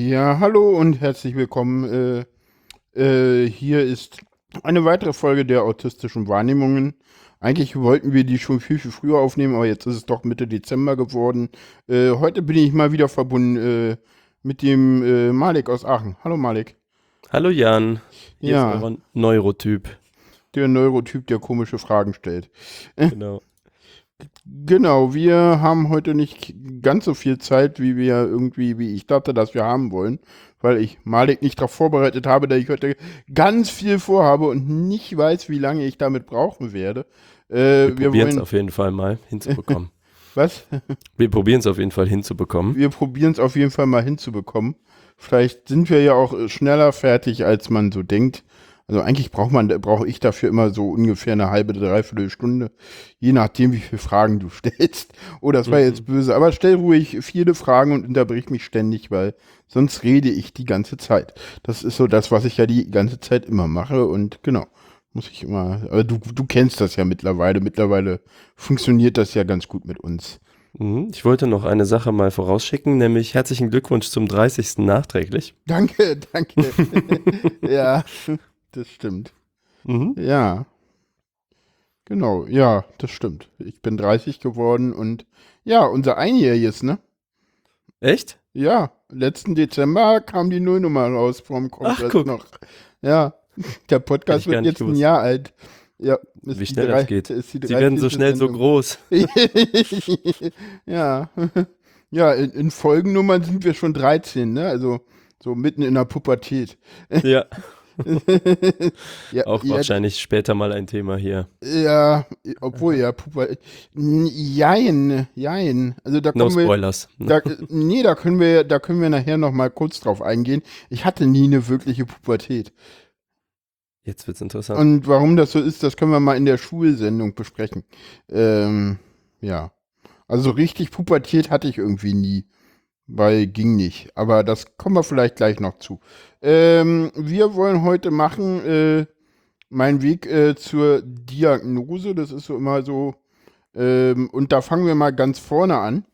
Ja, hallo und herzlich willkommen. Äh, äh, hier ist eine weitere Folge der autistischen Wahrnehmungen. Eigentlich wollten wir die schon viel, viel früher aufnehmen, aber jetzt ist es doch Mitte Dezember geworden. Äh, heute bin ich mal wieder verbunden äh, mit dem äh, Malik aus Aachen. Hallo Malik. Hallo Jan. Hier Ja. ist euer Neurotyp. Der Neurotyp, der komische Fragen stellt. Genau. Genau, wir haben heute nicht ganz so viel Zeit, wie wir irgendwie, wie ich dachte, dass wir haben wollen, weil ich Malik nicht darauf vorbereitet habe, dass ich heute ganz viel vorhabe und nicht weiß, wie lange ich damit brauchen werde. Äh, Wir, probieren es auf jeden Fall mal hinzubekommen. was? wir probieren es auf jeden Fall hinzubekommen. Wir probieren es auf jeden Fall mal hinzubekommen. Vielleicht sind wir ja auch schneller fertig, als man so denkt. Also eigentlich braucht man, brauche ich dafür immer so ungefähr eine halbe, dreiviertel Stunde, je nachdem, wie viele Fragen du stellst. Oh, das war Mhm. jetzt böse. Aber stell ruhig viele Fragen und unterbrich mich ständig, weil sonst rede ich die ganze Zeit. Das ist so das, was ich ja die ganze Zeit immer mache und genau. Muss ich immer, aber du, du kennst das ja mittlerweile. Mittlerweile funktioniert das ja ganz gut mit uns. Mhm. Ich wollte noch eine Sache mal vorausschicken, nämlich herzlichen Glückwunsch zum 30. nachträglich. Danke, danke. ja, das stimmt. Mhm. Ja. Genau, ja, das stimmt. Ich bin 30 geworden und ja, unser Einjähriges, ne? Echt? Ja, letzten Dezember kam die Nullnummer raus vom Kongress guck. noch. Ja, der Podcast wird jetzt ein gewusst. Jahr alt. Ja, ist Wie schnell drei- das geht. Sie werden so 13. schnell so Sendung. groß. ja. Ja, in, in Folgennummern sind wir schon 13, ne? Also so mitten in der Pubertät. Ja, ja, auch ja, wahrscheinlich später mal ein Thema hier. Ja, obwohl ja, Pubertät. Jein, jein. Also da No kommen wir, Spoilers. da, nee, da können wir, da können wir nachher noch mal kurz drauf eingehen. Ich hatte nie eine wirkliche Pubertät. Jetzt wird's interessant. Und warum das so ist, das können wir mal in der Schulsendung besprechen. Ähm, ja. Also richtig Pubertät hatte ich irgendwie nie. Weil ging nicht. Aber das kommen wir vielleicht gleich noch zu. Ähm, wir wollen heute machen, äh, mein Weg äh, zur Diagnose. Das ist so immer so. Ähm, und da fangen wir mal ganz vorne an.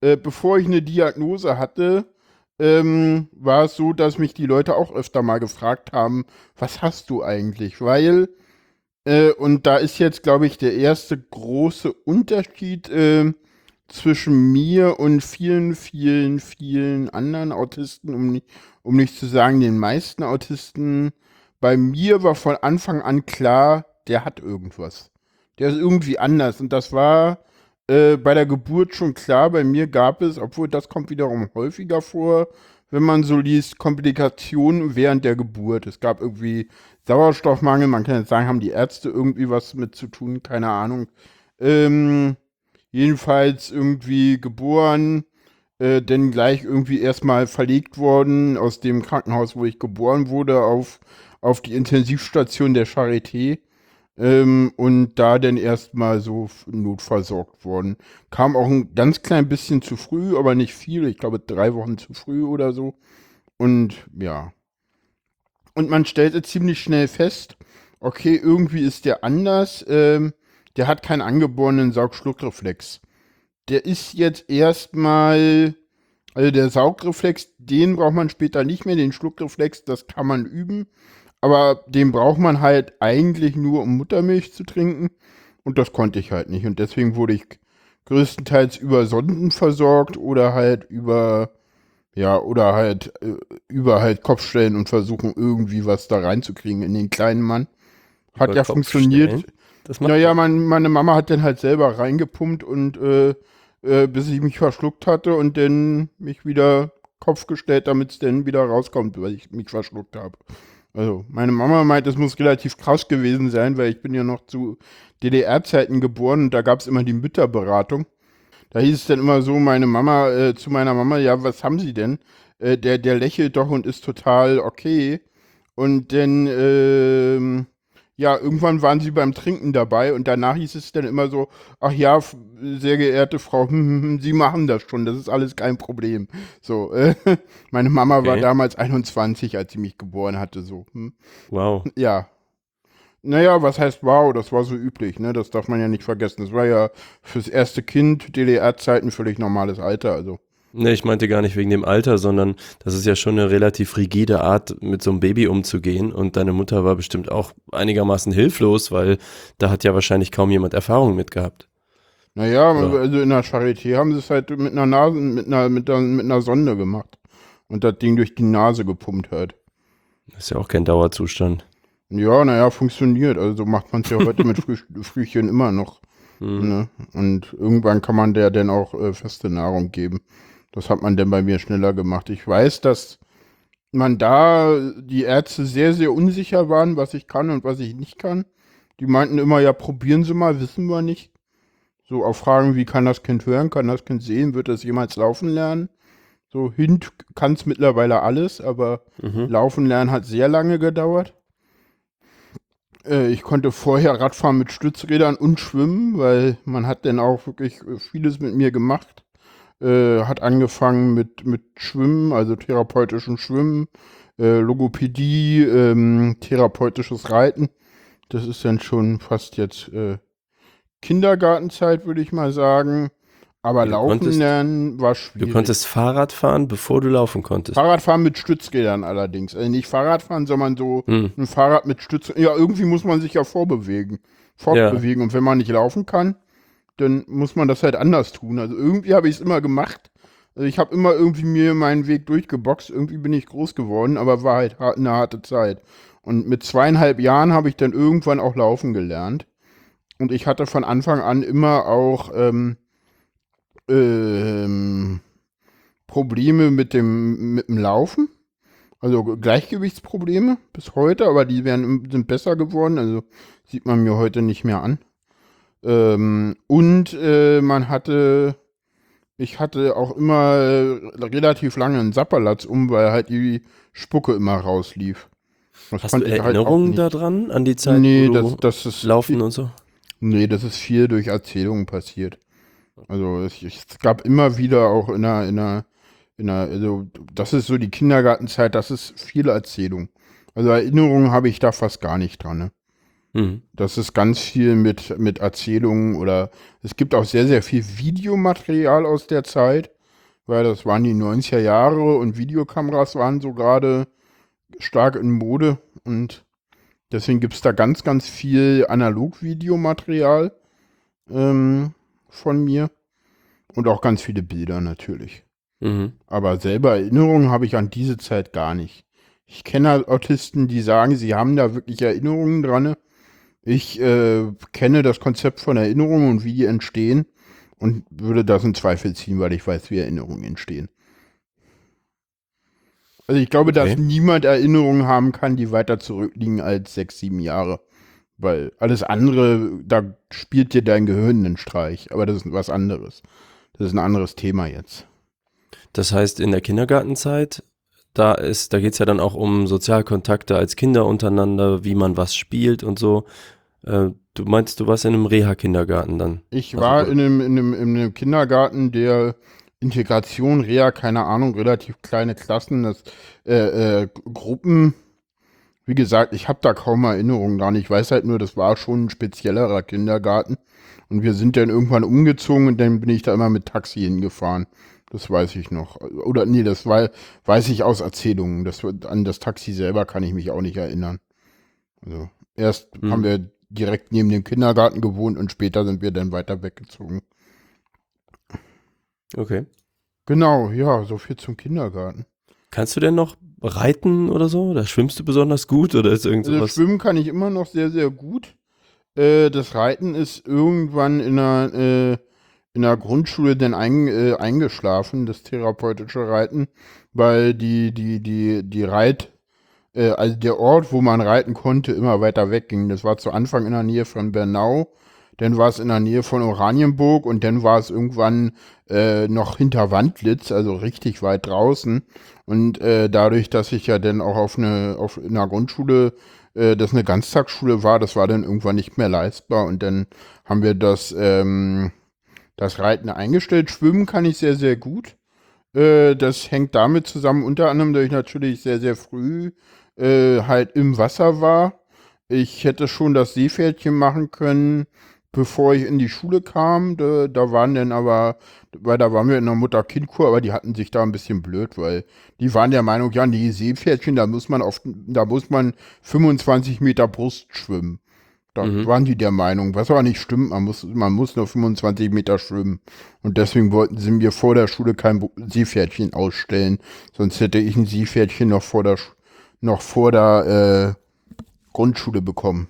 Äh, bevor ich eine Diagnose hatte, ähm, war es so, dass mich die Leute auch öfter mal gefragt haben, was hast du eigentlich? Weil, äh, und da ist jetzt, glaube ich, der erste große Unterschied äh, zwischen mir und vielen, vielen, vielen anderen Autisten, um, um nicht zu sagen den meisten Autisten. Bei mir war von Anfang an klar, der hat irgendwas. Der ist irgendwie anders. Und das war äh, bei der Geburt schon klar. Bei mir gab es, obwohl das kommt wiederum häufiger vor, wenn man so liest, Komplikationen während der Geburt. Es gab irgendwie Sauerstoffmangel. Man kann jetzt sagen, haben die Ärzte irgendwie was mit zu tun? Keine Ahnung. Ähm, jedenfalls irgendwie geboren, äh, dann gleich irgendwie erstmal verlegt worden aus dem Krankenhaus, wo ich geboren wurde, auf, auf die Intensivstation der Charité. Ähm, und da dann erstmal so notversorgt worden. Kam auch ein ganz klein bisschen zu früh, aber nicht viel. Ich glaube drei Wochen zu früh oder so. Und ja. Und man stellte ziemlich schnell fest, okay, irgendwie ist der anders. Ähm, der hat keinen angeborenen Saugschluckreflex. Der ist jetzt erstmal, also der Saugreflex, den braucht man später nicht mehr. Den Schluckreflex, das kann man üben. Aber den braucht man halt eigentlich nur, um Muttermilch zu trinken. Und das konnte ich halt nicht. Und deswegen wurde ich größtenteils über Sonden versorgt oder halt über, ja, oder halt äh, über halt Kopfstellen und versuchen irgendwie was da reinzukriegen in den kleinen Mann. Hat Über ja funktioniert. Das macht Naja, mein, meine Mama hat dann halt selber reingepumpt und äh, äh, bis ich mich verschluckt hatte und dann mich wieder Kopf gestellt, damit es dann wieder rauskommt, weil ich mich verschluckt habe. Also, meine Mama meint, es muss relativ krass gewesen sein, weil ich bin ja noch zu DDR-Zeiten geboren und da gab es immer die Mütterberatung. Da hieß es dann immer so, meine Mama, äh, zu meiner Mama, ja, was haben Sie denn? Äh, der, der lächelt doch und ist total okay. Und dann, ähm, ja, irgendwann waren sie beim Trinken dabei und danach hieß es dann immer so, ach ja, sehr geehrte Frau, hm, hm, hm, Sie machen das schon, das ist alles kein Problem. So, äh, meine Mama war Okay. damals 21, als sie mich geboren hatte, so. Hm. Wow. Ja. Naja, was heißt wow, das war so üblich, ne? Das darf man ja nicht vergessen. Das war ja fürs erste Kind, DDR-Zeiten, völlig normales Alter, also. Nee, ich meinte gar nicht wegen dem Alter, sondern das ist ja schon eine relativ rigide Art, mit so einem Baby umzugehen. Und deine Mutter war bestimmt auch einigermaßen hilflos, weil da hat ja wahrscheinlich kaum jemand Erfahrung mit gehabt. Naja, Ja. also in der Charité haben sie es halt mit einer Nase, mit einer, mit einer, mit einer Sonde gemacht. Und das Ding durch die Nase gepumpt hat. Das ist ja auch kein Dauerzustand. Ja, naja, funktioniert. Also so macht man es ja heute mit Früh Frühchen immer noch. Hm. Ne? Und irgendwann kann man der dann auch äh, feste Nahrung geben. Das hat man dann bei mir schneller gemacht. Ich weiß, dass man da die Ärzte sehr, sehr unsicher waren, was ich kann und was ich nicht kann. Die meinten immer, ja, probieren Sie mal, wissen wir nicht. So auf Fragen, wie kann das Kind hören, kann das Kind sehen, wird es jemals laufen lernen? So, Hint kann es mittlerweile alles, aber Mhm. Laufen lernen hat sehr lange gedauert. Äh, ich konnte vorher Radfahren mit Stützrädern und schwimmen, weil man hat dann auch wirklich äh, vieles mit mir gemacht. Äh, hat angefangen mit, mit Schwimmen, also therapeutischem Schwimmen, äh, Logopädie, ähm, therapeutisches Reiten. Das ist dann schon fast jetzt äh, Kindergartenzeit, würde ich mal sagen. Aber Du Laufen konntest- lernen war Du schwierig. konntest Fahrrad fahren, bevor du laufen konntest. Fahrradfahren mit Stützrädern allerdings. Also nicht Fahrradfahren, sondern so Hm. ein Fahrrad mit Stützrädern. Ja, irgendwie muss man sich ja vorbewegen. Fortbewegen. Und wenn man nicht laufen kann, dann muss man das halt anders tun. Also irgendwie habe ich es immer gemacht. Also ich habe immer irgendwie mir meinen Weg durchgeboxt. Irgendwie bin ich groß geworden, aber war halt eine harte Zeit. Und mit zweieinhalb Jahren habe ich dann irgendwann auch laufen gelernt. Und ich hatte von Anfang an immer auch ähm, ähm, Probleme mit dem, mit dem Laufen. Also Gleichgewichtsprobleme bis heute, aber die werden, sind besser geworden. Also sieht man mir heute nicht mehr an. Ähm, und äh, man hatte, ich hatte auch immer äh, relativ lange einen Sapperlatz um, weil halt die Spucke immer rauslief. Das Hast du halt Erinnerungen nicht- daran, an die Zeit, Nee, das, das ist laufen und so? Nee, das ist viel durch Erzählungen passiert. Also es, es gab immer wieder auch in einer, in einer, in einer, also das ist so die Kindergartenzeit, das ist viel Erzählung. Also Erinnerungen habe ich da fast gar nicht dran. Ne? Mhm. Das ist ganz viel mit, mit Erzählungen oder es gibt auch sehr, sehr viel Videomaterial aus der Zeit, weil das waren die 90er Jahre und Videokameras waren so gerade stark in Mode und deswegen gibt es da ganz, ganz viel Analog-Videomaterial ähm, von mir und auch ganz viele Bilder natürlich. Mhm. Aber selber Erinnerungen habe ich an diese Zeit gar nicht. Ich kenne halt Autisten, die sagen, sie haben da wirklich Erinnerungen dran. Ich äh, kenne das Konzept von Erinnerungen und wie die entstehen und würde das in Zweifel ziehen, weil ich weiß, wie Erinnerungen entstehen. Also ich glaube, dass Okay. niemand Erinnerungen haben kann, die weiter zurückliegen als sechs, sieben Jahre. Weil alles andere, da spielt dir dein Gehirn einen Streich. Aber das ist was anderes. Das ist ein anderes Thema jetzt. Das heißt, in der Kindergartenzeit, da ist, da geht es ja dann auch um Sozialkontakte als Kinder untereinander, wie man was spielt und so. Äh, du meinst, du warst in einem Reha-Kindergarten dann? Ich Also war gut. in einem, in, einem, in einem Kindergarten, der Integration, Reha, keine Ahnung, relativ kleine Klassen, das, äh, äh, Gruppen. Wie gesagt, ich habe da kaum Erinnerungen dran. Ich weiß halt nur, das war schon ein speziellerer Kindergarten. Und wir sind dann irgendwann umgezogen und dann bin ich da immer mit Taxi hingefahren. Das weiß ich noch. Oder nee, das war, weiß ich aus Erzählungen. Das, an das Taxi selber kann ich mich auch nicht erinnern. Also erst Hm. haben wir direkt neben dem Kindergarten gewohnt und später sind wir dann weiter weggezogen. Okay. Genau, ja, so viel zum Kindergarten. Kannst du denn noch reiten oder so? Oder schwimmst du besonders gut oder ist irgend Also sowas? Schwimmen kann ich immer noch sehr, sehr gut. Äh, das Reiten ist irgendwann in der, äh, in der Grundschule dann ein, äh, eingeschlafen, das therapeutische Reiten, weil die, die, die, die Reit, äh, also der Ort, wo man reiten konnte, immer weiter wegging. Das war zu Anfang in der Nähe von Bernau, dann war es in der Nähe von Oranienburg und dann war es irgendwann äh, noch hinter Wandlitz, also richtig weit draußen. Und äh, dadurch, dass ich ja dann auch auf eine, auf in einer Grundschule, äh, das eine Ganztagsschule war, das war dann irgendwann nicht mehr leistbar und dann haben wir das, ähm, das Reiten eingestellt. Schwimmen kann ich sehr, sehr gut. Äh, das hängt damit zusammen, unter anderem, dass ich natürlich sehr, sehr früh äh, halt im Wasser war. Ich hätte schon das Seepferdchen machen können. bevor ich in die Schule kam, da, da waren dann aber, weil da waren wir in der Mutter-Kind-Kur, aber die hatten sich da ein bisschen blöd, weil die waren der Meinung, ja, die Seepferdchen, da muss man auf, da muss man 25 Meter Brust schwimmen. Da Mhm. waren die der Meinung, was aber nicht stimmt, man muss, man muss nur 25 Meter schwimmen. Und deswegen wollten sie mir vor der Schule kein Seepferdchen ausstellen, sonst hätte ich ein Seepferdchen noch vor der, noch vor der äh, Grundschule bekommen.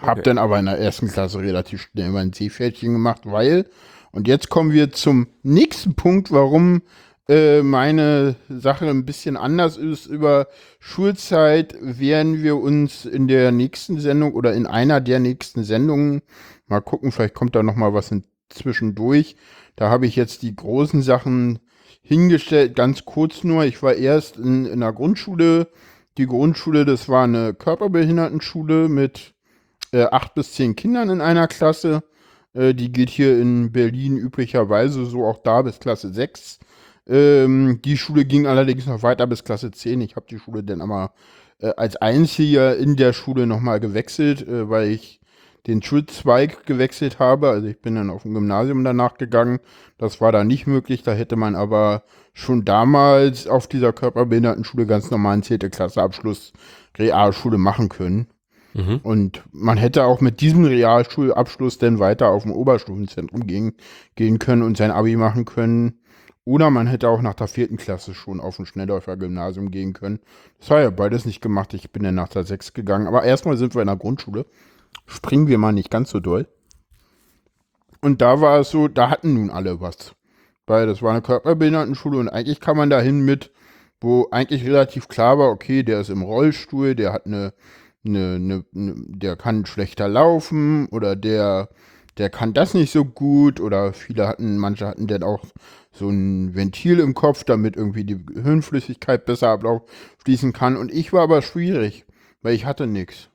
Hab Okay. dann aber in der ersten Klasse relativ schnell mein Seepferdchen gemacht, weil, und jetzt kommen wir zum nächsten Punkt, warum äh, meine Sache ein bisschen anders ist. Über Schulzeit werden wir uns in der nächsten Sendung oder in einer der nächsten Sendungen mal gucken, vielleicht kommt da noch mal was zwischendurch. Da habe ich jetzt die großen Sachen hingestellt, ganz kurz nur. Ich war erst in, in der Grundschule. Die Grundschule, das war eine Körperbehindertenschule mit äh, acht bis zehn Kindern in einer Klasse. Äh, die geht hier in Berlin üblicherweise so auch da bis Klasse 6. Ähm, die Schule ging allerdings noch weiter bis Klasse 10. Ich habe die Schule dann aber äh, als einziger in der Schule nochmal gewechselt, äh, weil ich den Schulzweig gewechselt habe. Also ich bin dann auf ein Gymnasium danach gegangen. Das war da nicht möglich. Da hätte man aber schon damals auf dieser Körperbehindertenschule ganz normalen 10. Klasse Abschluss Realschule machen können. Mhm. Und man hätte auch mit diesem Realschulabschluss dann weiter auf dem Oberstufenzentrum gehen, gehen können und sein Abi machen können. Oder man hätte auch nach der vierten Klasse schon auf ein Schnellläufer-Gymnasium gehen können. Das war ja beides nicht gemacht. Ich bin dann nach der sechs gegangen. Aber erstmal sind wir in der Grundschule. Springen wir mal nicht ganz so doll. Und da war es so, da hatten nun alle was. Weil das war eine Körperbehindertenschule und eigentlich kam man dahin mit, wo eigentlich relativ klar war, okay, der ist im Rollstuhl, der hat eine ne, ne, ne, der kann schlechter laufen oder der, der kann das nicht so gut oder viele hatten, manche hatten dann auch so ein Ventil im Kopf, damit irgendwie die Hirnflüssigkeit besser abfließen kann. Und ich war aber schwierig, weil ich hatte nichts.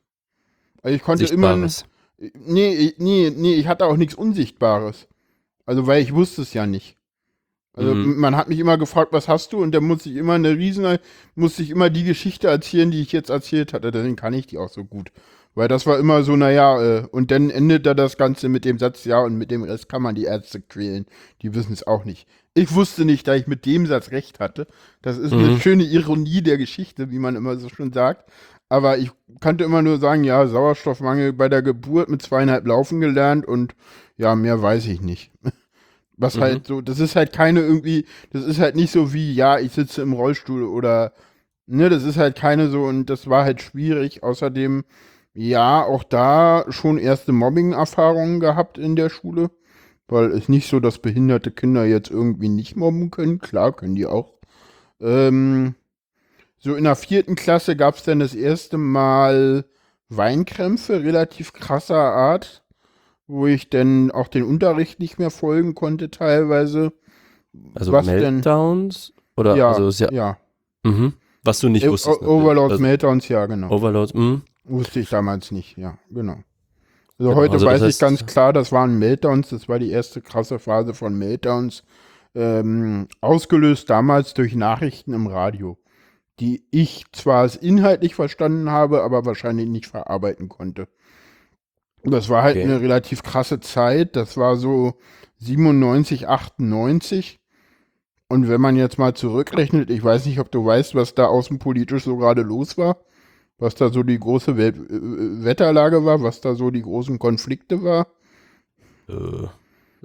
Also ich konnte immer. Sichtbares. Nee, ich- nee, nee, ich hatte auch nichts Unsichtbares. Also, weil ich wusste es ja nicht. Also, Mhm. man hat mich immer gefragt, was hast du? Und dann musste ich immer eine riesen, musste ich immer die Geschichte erzählen, die ich jetzt erzählt hatte. Deswegen kann ich die auch so gut. Weil das war immer so, naja, äh, und dann endet da das Ganze mit dem Satz, ja, und mit dem Rest kann man die Ärzte quälen. Die wissen es auch nicht. Ich wusste nicht, da ich mit dem Satz recht hatte. Das ist eine Mhm. schöne Ironie der Geschichte, wie man immer so schön sagt. Aber ich kannte immer nur sagen, ja, Sauerstoffmangel bei der Geburt mit zweieinhalb Laufen gelernt und ja, mehr weiß ich nicht. Was Mhm. halt so, das ist halt keine irgendwie, das ist halt nicht so wie, ja, ich sitze im Rollstuhl oder, ne, das ist halt keine so und das war halt schwierig. Außerdem, ja, auch da schon erste Mobbing-Erfahrungen gehabt in der Schule, weil es nicht so, dass behinderte Kinder jetzt irgendwie nicht mobben können. Klar, können die auch. Ähm, so in der vierten Klasse gab es dann das erste Mal Weinkrämpfe relativ krasser Art, wo ich dann auch den Unterricht nicht mehr folgen konnte teilweise. Also was denn? Meltdowns? Oder ja, also ja, ja. Mhm. Was du nicht Äh, wusstest. O- Overload natürlich. Meltdowns, ja, genau. Overload, mhm. Wusste ich damals nicht, ja, genau. Also Genau, heute also weiß ich ganz klar, das waren Meltdowns, das war die erste krasse Phase von Meltdowns, ähm, ausgelöst damals durch Nachrichten im Radio, die ich zwar als inhaltlich verstanden habe, aber wahrscheinlich nicht verarbeiten konnte. Das war halt Okay. eine relativ krasse Zeit, das war so 97, 98. Und wenn man jetzt mal zurückrechnet, ich weiß nicht, ob du weißt, was da außenpolitisch so gerade los war, was da so die große Welt äh, Wetterlage war, was da so die großen Konflikte war. Äh,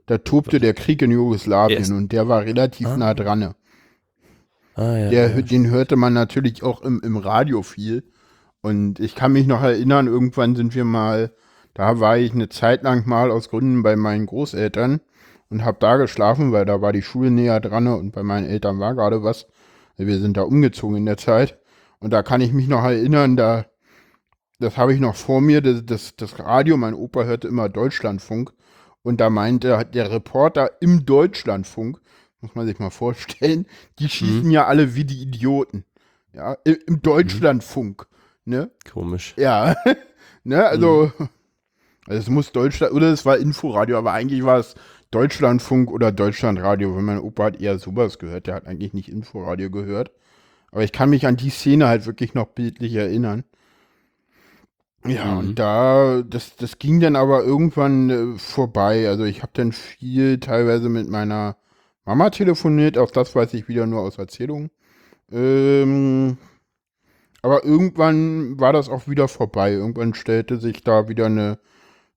Da tobte der Krieg in Jugoslawien Erst- und der war relativ Ah. nah dran. ah, ja, Der, ja. Den hörte man natürlich auch im, im Radio viel. Und ich kann mich noch erinnern, irgendwann sind wir mal, da war ich eine Zeit lang mal aus Gründen bei meinen Großeltern und habe da geschlafen, weil da war die Schule näher dran und bei meinen Eltern war gerade was. Wir sind da umgezogen in der Zeit. Und da kann ich mich noch erinnern, da, das habe ich noch vor mir, das, das, das Radio, mein Opa hörte immer Deutschlandfunk. Und da meinte der Reporter im Deutschlandfunk, muss man sich mal vorstellen, die schießen ja alle wie die Idioten. Ja, im, im Deutschlandfunk. Ne? Komisch. Ja. ne, also, also es muss Deutschland, oder es war Inforadio, aber eigentlich war es Deutschlandfunk oder Deutschlandradio, weil mein Opa hat eher sowas gehört, der hat eigentlich nicht Inforadio gehört. Aber ich kann mich an die Szene halt wirklich noch bildlich erinnern. Ja, Mhm. und da, das, das ging dann aber irgendwann äh, vorbei. Also ich habe dann viel teilweise mit meiner Mama telefoniert, auch das weiß ich wieder nur aus Erzählungen. Ähm, aber irgendwann war das auch wieder vorbei. Irgendwann stellte sich da wieder eine,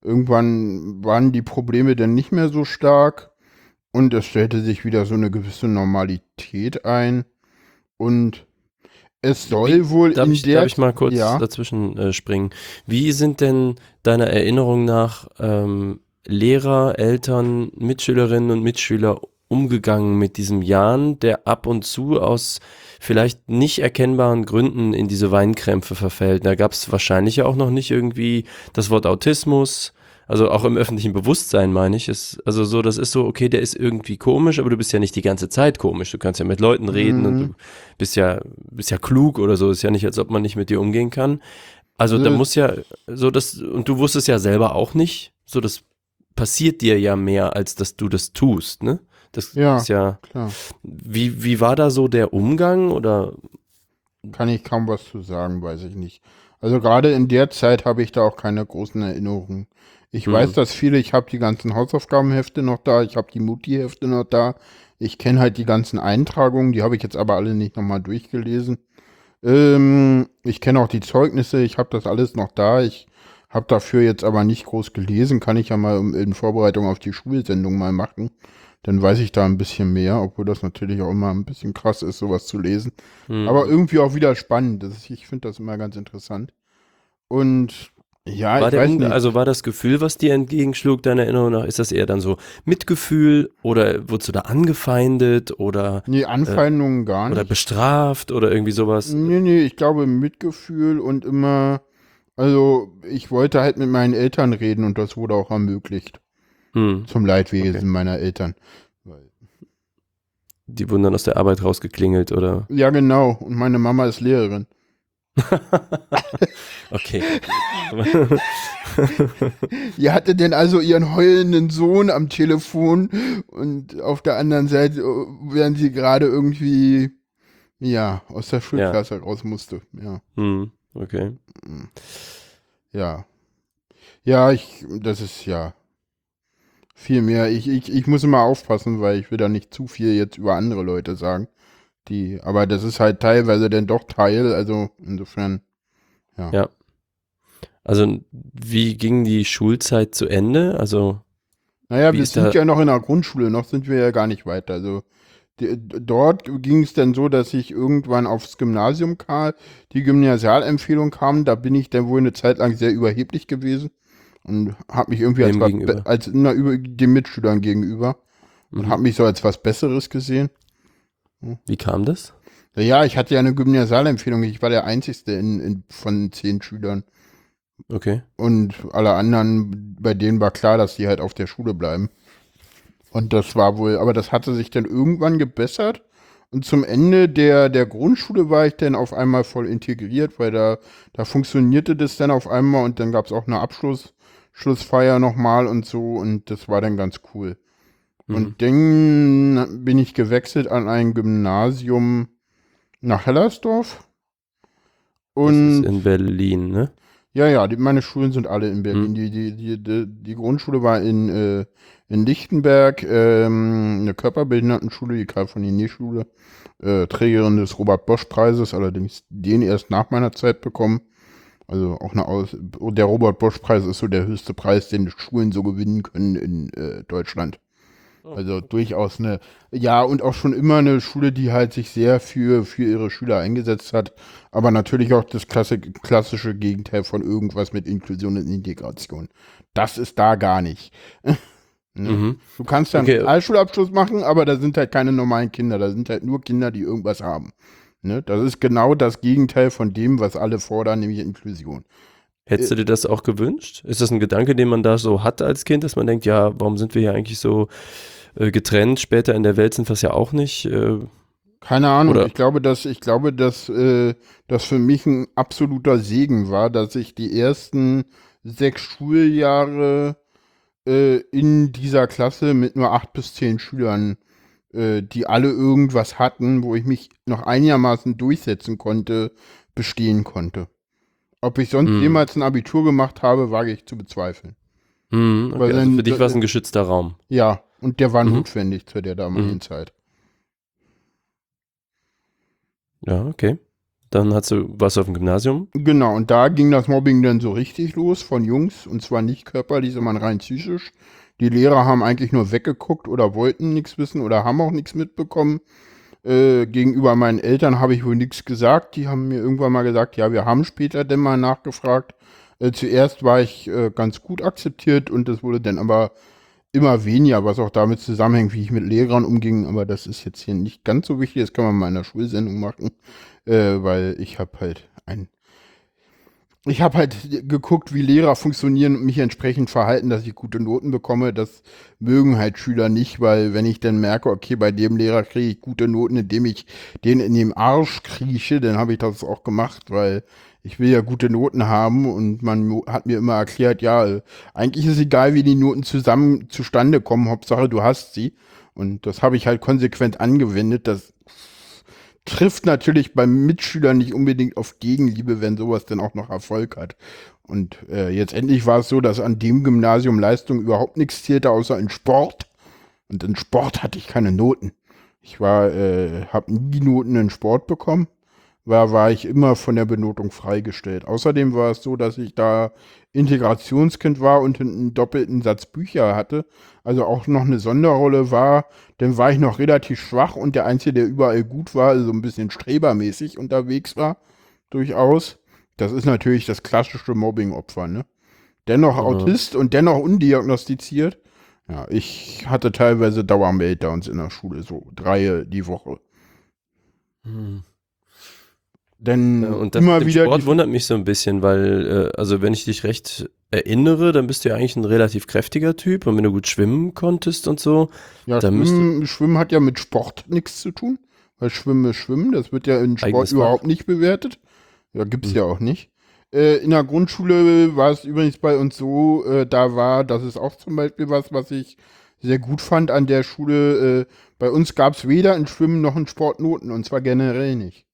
irgendwann waren die Probleme dann nicht mehr so stark und es stellte sich wieder so eine gewisse Normalität ein. Und es soll wohl Darf in ich, der darf ich mal kurz ja. dazwischen äh, springen? Wie sind denn deiner Erinnerung nach ähm, Lehrer, Eltern, Mitschülerinnen und Mitschüler umgegangen mit diesem Jan, der ab und zu aus vielleicht nicht erkennbaren Gründen in diese Weinkrämpfe verfällt? Da gab es wahrscheinlich ja auch noch nicht irgendwie das Wort Autismus. Also auch im öffentlichen Bewusstsein meine ich, ist also so, das ist so, okay, der ist irgendwie komisch, aber du bist ja nicht die ganze Zeit komisch. Du kannst ja mit Leuten reden und Mhm. du bist ja, bist ja klug oder so. Ist ja nicht, als ob man nicht mit dir umgehen kann. Also da muss ja so das, und du wusstest ja selber auch nicht, so das passiert dir ja mehr, als dass du das tust, ne? Das Ja. ist ja, Klar. wie, wie war da so der Umgang oder, Kann ich kaum was zu sagen, weiß ich nicht. Also gerade in der Zeit habe ich da auch keine großen Erinnerungen. Ich Mhm. weiß, dass viele, ich habe die ganzen Hausaufgabenhefte noch da, ich habe die Mutti-Hefte noch da. Ich kenne halt die ganzen Eintragungen, die habe ich jetzt aber alle nicht nochmal durchgelesen. Ähm, ich kenne auch die Zeugnisse, ich habe das alles noch da. Ich habe dafür jetzt aber nicht groß gelesen, kann ich ja mal in- Vorbereitung auf die Schulsendung mal machen. Dann weiß ich da ein bisschen mehr, obwohl das natürlich auch immer ein bisschen krass ist, sowas zu lesen. hm, Aber irgendwie auch wieder spannend. Ist, ich finde das immer ganz interessant. Und ja, war ich weiß nicht. also war das Gefühl, was dir entgegenschlug, deiner Erinnerung nach, ist das eher dann so Mitgefühl oder wurdest du da angefeindet oder, nee, Anfeindungen gar oder nicht. bestraft oder irgendwie sowas? Nee, nee, ich glaube Mitgefühl und immer, also ich wollte halt mit meinen Eltern reden und das wurde auch ermöglicht. Hm, Zum Leidwesen Okay. meiner Eltern. die wurden dann aus der Arbeit rausgeklingelt oder? Ja, genau. Und meine Mama ist Lehrerin. okay. Die hatte denn also ihren heulenden Sohn am Telefon und auf der anderen Seite, äh, während sie gerade irgendwie, ja, aus der Schulklasse raus musste. Ja. hm, okay. Ja. Ja, ich, das ist ja viel mehr. Ich, ich, ich muss immer aufpassen, weil ich will da nicht zu viel jetzt über andere Leute sagen. Die, aber das ist halt teilweise dann doch Teil, also insofern. Also wie ging die Schulzeit zu Ende? Also Naja, wir sind ja noch in der Grundschule, noch sind wir ja gar nicht weiter. Also die, dort ging es dann so, dass ich irgendwann aufs Gymnasium kam, die Gymnasialempfehlung kam, da bin ich dann wohl eine Zeit lang sehr überheblich gewesen und habe mich irgendwie als, was, als na, über den Mitschülern gegenüber und mhm. habe mich so als was Besseres gesehen. Wie kam das? Ja, ich hatte ja eine Gymnasialempfehlung, ich war der Einzige in, in, von zehn Schülern. Okay. Und alle anderen, bei denen war klar, dass die halt auf der Schule bleiben. Und das war wohl, aber das hatte sich dann irgendwann gebessert. Und zum Ende der, der Grundschule war ich dann auf einmal voll integriert, weil da, da funktionierte das dann auf einmal und dann gab es auch eine Abschluss, Schlussfeier nochmal und so und das war dann ganz cool. Mhm. Und dann bin ich gewechselt an ein Gymnasium nach Hellersdorf. das Und ist in Berlin, ne? ja, ja, die, meine Schulen sind alle in Berlin. Hm. Die, die, die, die, die Grundschule war in, äh, in Lichtenberg, ähm, eine Körperbehindertenschule, die Karl-von-Linné-Schule, äh, Trägerin des Robert-Bosch-Preises, allerdings den erst nach meiner Zeit bekommen. Also auch eine Aus der Robert-Bosch-Preis ist so der höchste Preis, den Schulen so gewinnen können in äh, Deutschland. Also durchaus eine, ja, und auch schon immer eine Schule, die halt sich sehr für, für ihre Schüler eingesetzt hat, aber natürlich auch das klasse, klassische Gegenteil von irgendwas mit Inklusion und Integration. Das ist da gar nicht. Ne? Mhm. Du kannst dann Okay. einen Realschulabschluss machen, aber da sind halt keine normalen Kinder, da sind halt nur Kinder, die irgendwas haben. Ne? Das ist genau das Gegenteil von dem, was alle fordern, nämlich Inklusion. Hättest du dir das auch gewünscht? Ist das ein Gedanke, den man da so hat als Kind, dass man denkt, ja, warum sind wir hier eigentlich so äh, getrennt? Später in der Welt sind wir es ja auch nicht. Äh, Keine Ahnung. Oder- Ich glaube, dass ich glaube, dass äh, das für mich ein absoluter Segen war, dass ich die ersten sechs Schuljahre äh, in dieser Klasse mit nur acht bis zehn Schülern, äh, die alle irgendwas hatten, wo ich mich noch einigermaßen durchsetzen konnte, bestehen konnte. Ob ich sonst Mhm. jemals ein Abitur gemacht habe, wage ich zu bezweifeln. Hm, okay. Weil also für dich war es ein geschützter Raum. Ja, und der war Mhm. notwendig zu der damaligen Mhm. Zeit. Ja, okay. Dann hast du, warst du auf dem Gymnasium? Genau, und da ging das Mobbing dann so richtig los von Jungs, und zwar nicht körperlich, sondern rein psychisch. Die Lehrer haben eigentlich nur weggeguckt oder wollten nichts wissen oder haben auch nichts mitbekommen. Äh, gegenüber meinen Eltern habe ich wohl nichts gesagt. Die haben mir irgendwann mal gesagt, ja, wir haben später denn mal nachgefragt. Äh, zuerst war ich äh, ganz gut akzeptiert und es wurde dann aber immer weniger, was auch damit zusammenhängt, wie ich mit Lehrern umging. Aber das ist jetzt hier nicht ganz so wichtig. Das kann man mal in der Schulsendung machen, äh, weil ich habe halt ein ich habe halt geguckt, wie Lehrer funktionieren und mich entsprechend verhalten, dass ich gute Noten bekomme. Das mögen halt Schüler nicht, weil wenn ich dann merke, okay, bei dem Lehrer kriege ich gute Noten, indem ich den in den Arsch krieche, dann habe ich das auch gemacht, weil ich will ja gute Noten haben und man hat mir immer erklärt, ja, eigentlich ist egal, wie die Noten zusammen zustande kommen, Hauptsache du hast sie. Und das habe ich halt konsequent angewendet. Das trifft natürlich beim Mitschüler nicht unbedingt auf Gegenliebe, wenn sowas dann auch noch Erfolg hat. Und äh, jetzt endlich war es so, dass an dem Gymnasium Leistung überhaupt nichts zählte, außer in Sport. Und in Sport hatte ich keine Noten. Ich war, äh, habe nie Noten in Sport bekommen. War, war ich immer von der Benotung freigestellt. Außerdem war es so, dass ich da Integrationskind war und einen doppelten Satz Bücher hatte. Also auch noch eine Sonderrolle war. Dann war ich noch relativ schwach und der Einzige, der überall gut war, also ein bisschen strebermäßig unterwegs war. Durchaus. Das ist natürlich das klassische Mobbing-Opfer, ne? Dennoch Mhm. Autist und dennoch undiagnostiziert. Ja, ich hatte teilweise Dauermeltdowns in der Schule, so drei die Woche. Hm. Denn und das immer mit dem wieder Sport wundert mich so ein bisschen, weil, äh, also wenn ich dich recht erinnere, dann bist du ja eigentlich ein relativ kräftiger Typ und wenn du gut schwimmen konntest und so. ja, da müsste- Schwimmen, Schwimmen hat ja mit Sport nichts zu tun, weil Schwimmen ist Schwimmen, das wird ja in Sport Eigenes überhaupt nicht bewertet. Ja, gibt's Mhm. ja auch nicht. Äh, in der Grundschule war es übrigens bei uns so, äh, da war, das ist auch zum Beispiel was, was ich sehr gut fand an der Schule. Äh, bei uns gab es weder in Schwimmen noch in Sportnoten und zwar generell nicht.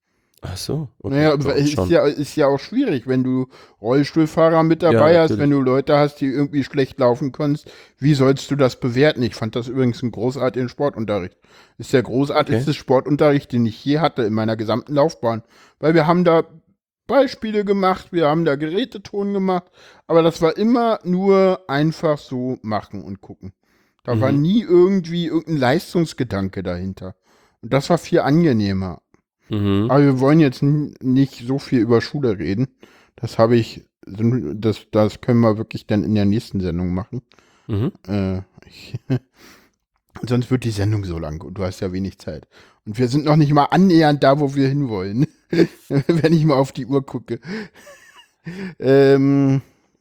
Ach so. Okay, Naja, uns ist schon. ja, ist ja auch schwierig, wenn du Rollstuhlfahrer mit dabei Ja, hast, wenn du Leute hast, die irgendwie schlecht laufen kannst. Wie sollst du das bewerten? Ich fand das übrigens einen großartigen Sportunterricht. Ist der großartigste Sportunterricht, den ich je hatte in meiner gesamten Laufbahn. Weil wir haben da Beispiele gemacht, wir haben da Geräteton gemacht, aber das war immer nur einfach so machen und gucken. Da war Mhm. nie irgendwie irgendein Leistungsgedanke dahinter. Und das war viel angenehmer. Mhm. Aber wir wollen jetzt nicht so viel über Schule reden. Das habe ich, das, das können wir wirklich dann in der nächsten Sendung machen. Mhm. Äh, ich, sonst wird die Sendung so lang und du hast ja wenig Zeit. Und wir sind noch nicht mal annähernd da, wo wir hinwollen. Wenn ich mal auf die Uhr gucke. ähm,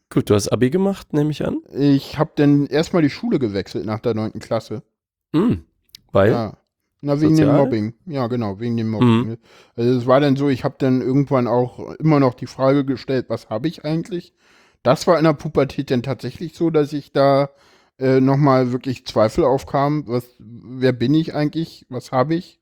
Gut, du hast Abi gemacht, nehme ich an. ich habe dann erstmal die Schule gewechselt nach der neunten Klasse. Hm. Weil? Ja. Na, wegen dem Sozial? Mobbing. Ja, genau, wegen dem Mobbing. Mhm. Also es war dann so, ich habe dann irgendwann auch immer noch die Frage gestellt, was habe ich eigentlich? Das war in der Pubertät dann tatsächlich so, dass ich da äh, nochmal wirklich Zweifel aufkam, was, wer bin ich eigentlich, was habe ich?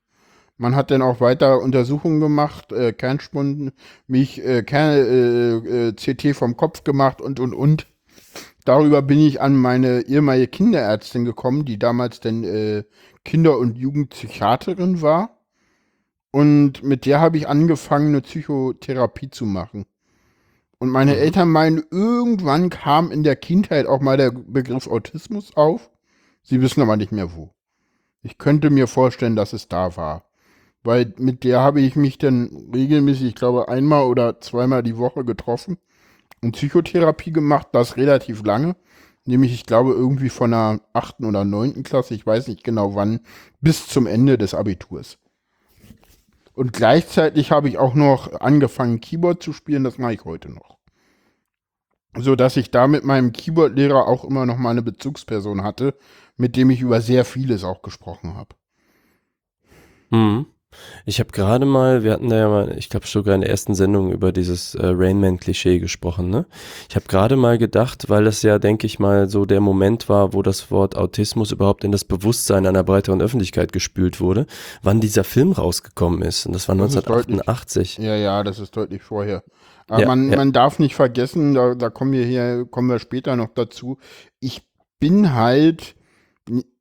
Man hat dann auch weiter Untersuchungen gemacht, äh, Kernspun, mich äh, Kern, äh, äh, CT vom Kopf gemacht und und und. Darüber bin ich an meine ehemalige Kinderärztin gekommen, die damals dann äh, Kinder- und Jugendpsychiaterin war. Und mit der habe ich angefangen, eine Psychotherapie zu machen. Und meine Mhm. Eltern meinen, irgendwann kam in der Kindheit auch mal der Begriff Autismus auf. Sie wissen aber nicht mehr wo. Ich könnte mir vorstellen, dass es da war. Weil mit der habe ich mich dann regelmäßig, ich glaube, einmal oder zweimal die Woche getroffen und Psychotherapie gemacht, das relativ lange. Nämlich, ich glaube, irgendwie von der achten oder neunten Klasse, ich weiß nicht genau wann, bis zum Ende des Abiturs. Und gleichzeitig habe ich auch noch angefangen, Keyboard zu spielen, das mache ich heute noch. So dass ich da mit meinem Keyboard-Lehrer auch immer noch mal eine Bezugsperson hatte, mit dem ich über sehr vieles auch gesprochen habe. Mhm. Ich habe gerade mal, wir hatten da ja mal, ich glaube sogar in der ersten Sendung über dieses äh, Rainman-Klischee gesprochen, ne? Ich habe gerade mal gedacht, weil das ja, denke ich mal, so der Moment war, wo das Wort Autismus überhaupt in das Bewusstsein einer breiteren Öffentlichkeit gespült wurde, wann dieser Film rausgekommen ist. Und das war Das ist 1988. Ja, ja, das ist deutlich vorher. Aber Ja, man, ja. man darf nicht vergessen, da, da kommen wir hier, kommen wir später noch dazu. Ich bin halt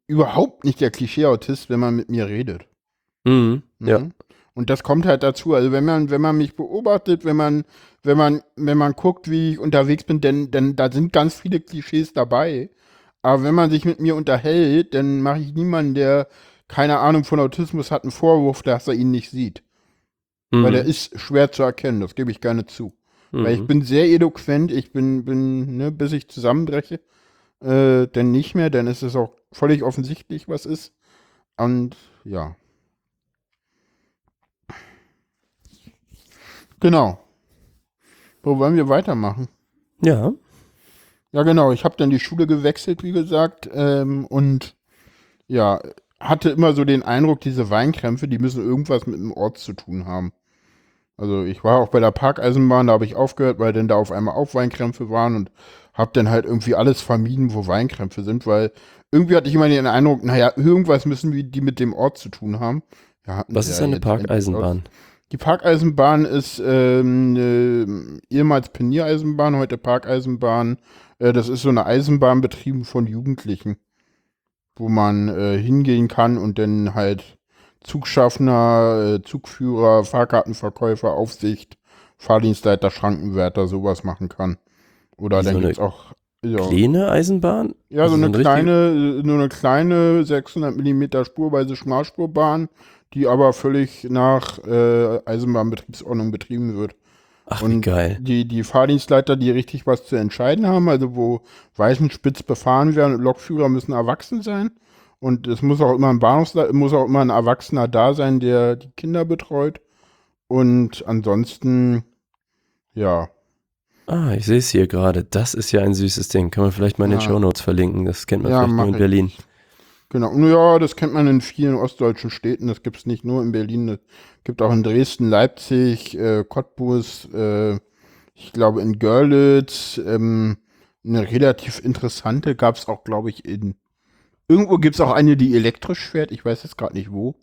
überhaupt nicht der Klischee-Autist, wenn man mit mir redet. Mhm. Ja. Mhm. Und das kommt halt dazu. Also wenn man, wenn man mich beobachtet, wenn man, wenn man, wenn man guckt, wie ich unterwegs bin, denn, denn da sind ganz viele Klischees dabei. Aber wenn man sich mit mir unterhält, dann mache ich niemanden, der keine Ahnung von Autismus hat, einen Vorwurf, dass er ihn nicht sieht. Mhm. Weil der ist schwer zu erkennen, das gebe ich gerne zu. Weil ich Mhm. bin sehr eloquent, ich bin, bin, ne, bis ich zusammenbreche, äh, dann nicht mehr, dann ist es auch völlig offensichtlich, was ist. Und ja. Genau. Wo wollen wir weitermachen? Ja. Ja, genau. Ich habe dann die Schule gewechselt, wie gesagt, ähm, und ja, hatte immer so den Eindruck, diese Weinkrämpfe, die müssen irgendwas mit dem Ort zu tun haben. Also ich war auch bei der Parkeisenbahn, da habe ich aufgehört, weil dann da auf einmal auch Weinkrämpfe waren und habe dann halt irgendwie alles vermieden, wo Weinkrämpfe sind, weil irgendwie hatte ich immer den Eindruck, naja, irgendwas müssen wir die mit dem Ort zu tun haben. Ja, Was ist eine. Parkeisenbahn? Die Parkeisenbahn ist ähm, eine, ehemals Pioniereisenbahn, heute Parkeisenbahn. Äh, das ist so eine Eisenbahn betrieben von Jugendlichen, wo man äh, hingehen kann und dann halt Zugschaffner, äh, Zugführer, Fahrkartenverkäufer, Aufsicht, Fahrdienstleiter, Schrankenwärter, sowas machen kann. Oder so dann eine gibt's auch ja, Kleine Eisenbahn? ja, Also so so eine ein richtig- kleine, nur eine kleine 600 Millimeter spurweise Schmalspurbahn, die aber völlig nach äh, Eisenbahnbetriebsordnung betrieben wird. Ach, wie Und geil. die, die Fahrdienstleiter, die richtig was zu entscheiden haben, also wo Weißenspitz befahren werden und Lokführer müssen erwachsen sein. Und es muss auch immer ein Bahnhofsle muss auch immer ein Erwachsener da sein, der die Kinder betreut. Und ansonsten, ja, Ah, ich sehe es hier gerade. Das ist ja ein süßes Ding. Kann man vielleicht mal in den Ja. Shownotes verlinken. Das kennt man Ja, vielleicht nur in ich. Genau, ja, das kennt man in vielen ostdeutschen Städten. Das gibt es nicht nur in Berlin, das gibt auch in Dresden, Leipzig, äh, Cottbus, äh, ich glaube in Görlitz. Ähm, eine relativ interessante gab es auch, glaube ich, in. Irgendwo gibt es auch eine, die elektrisch fährt. Ich weiß jetzt gerade nicht wo.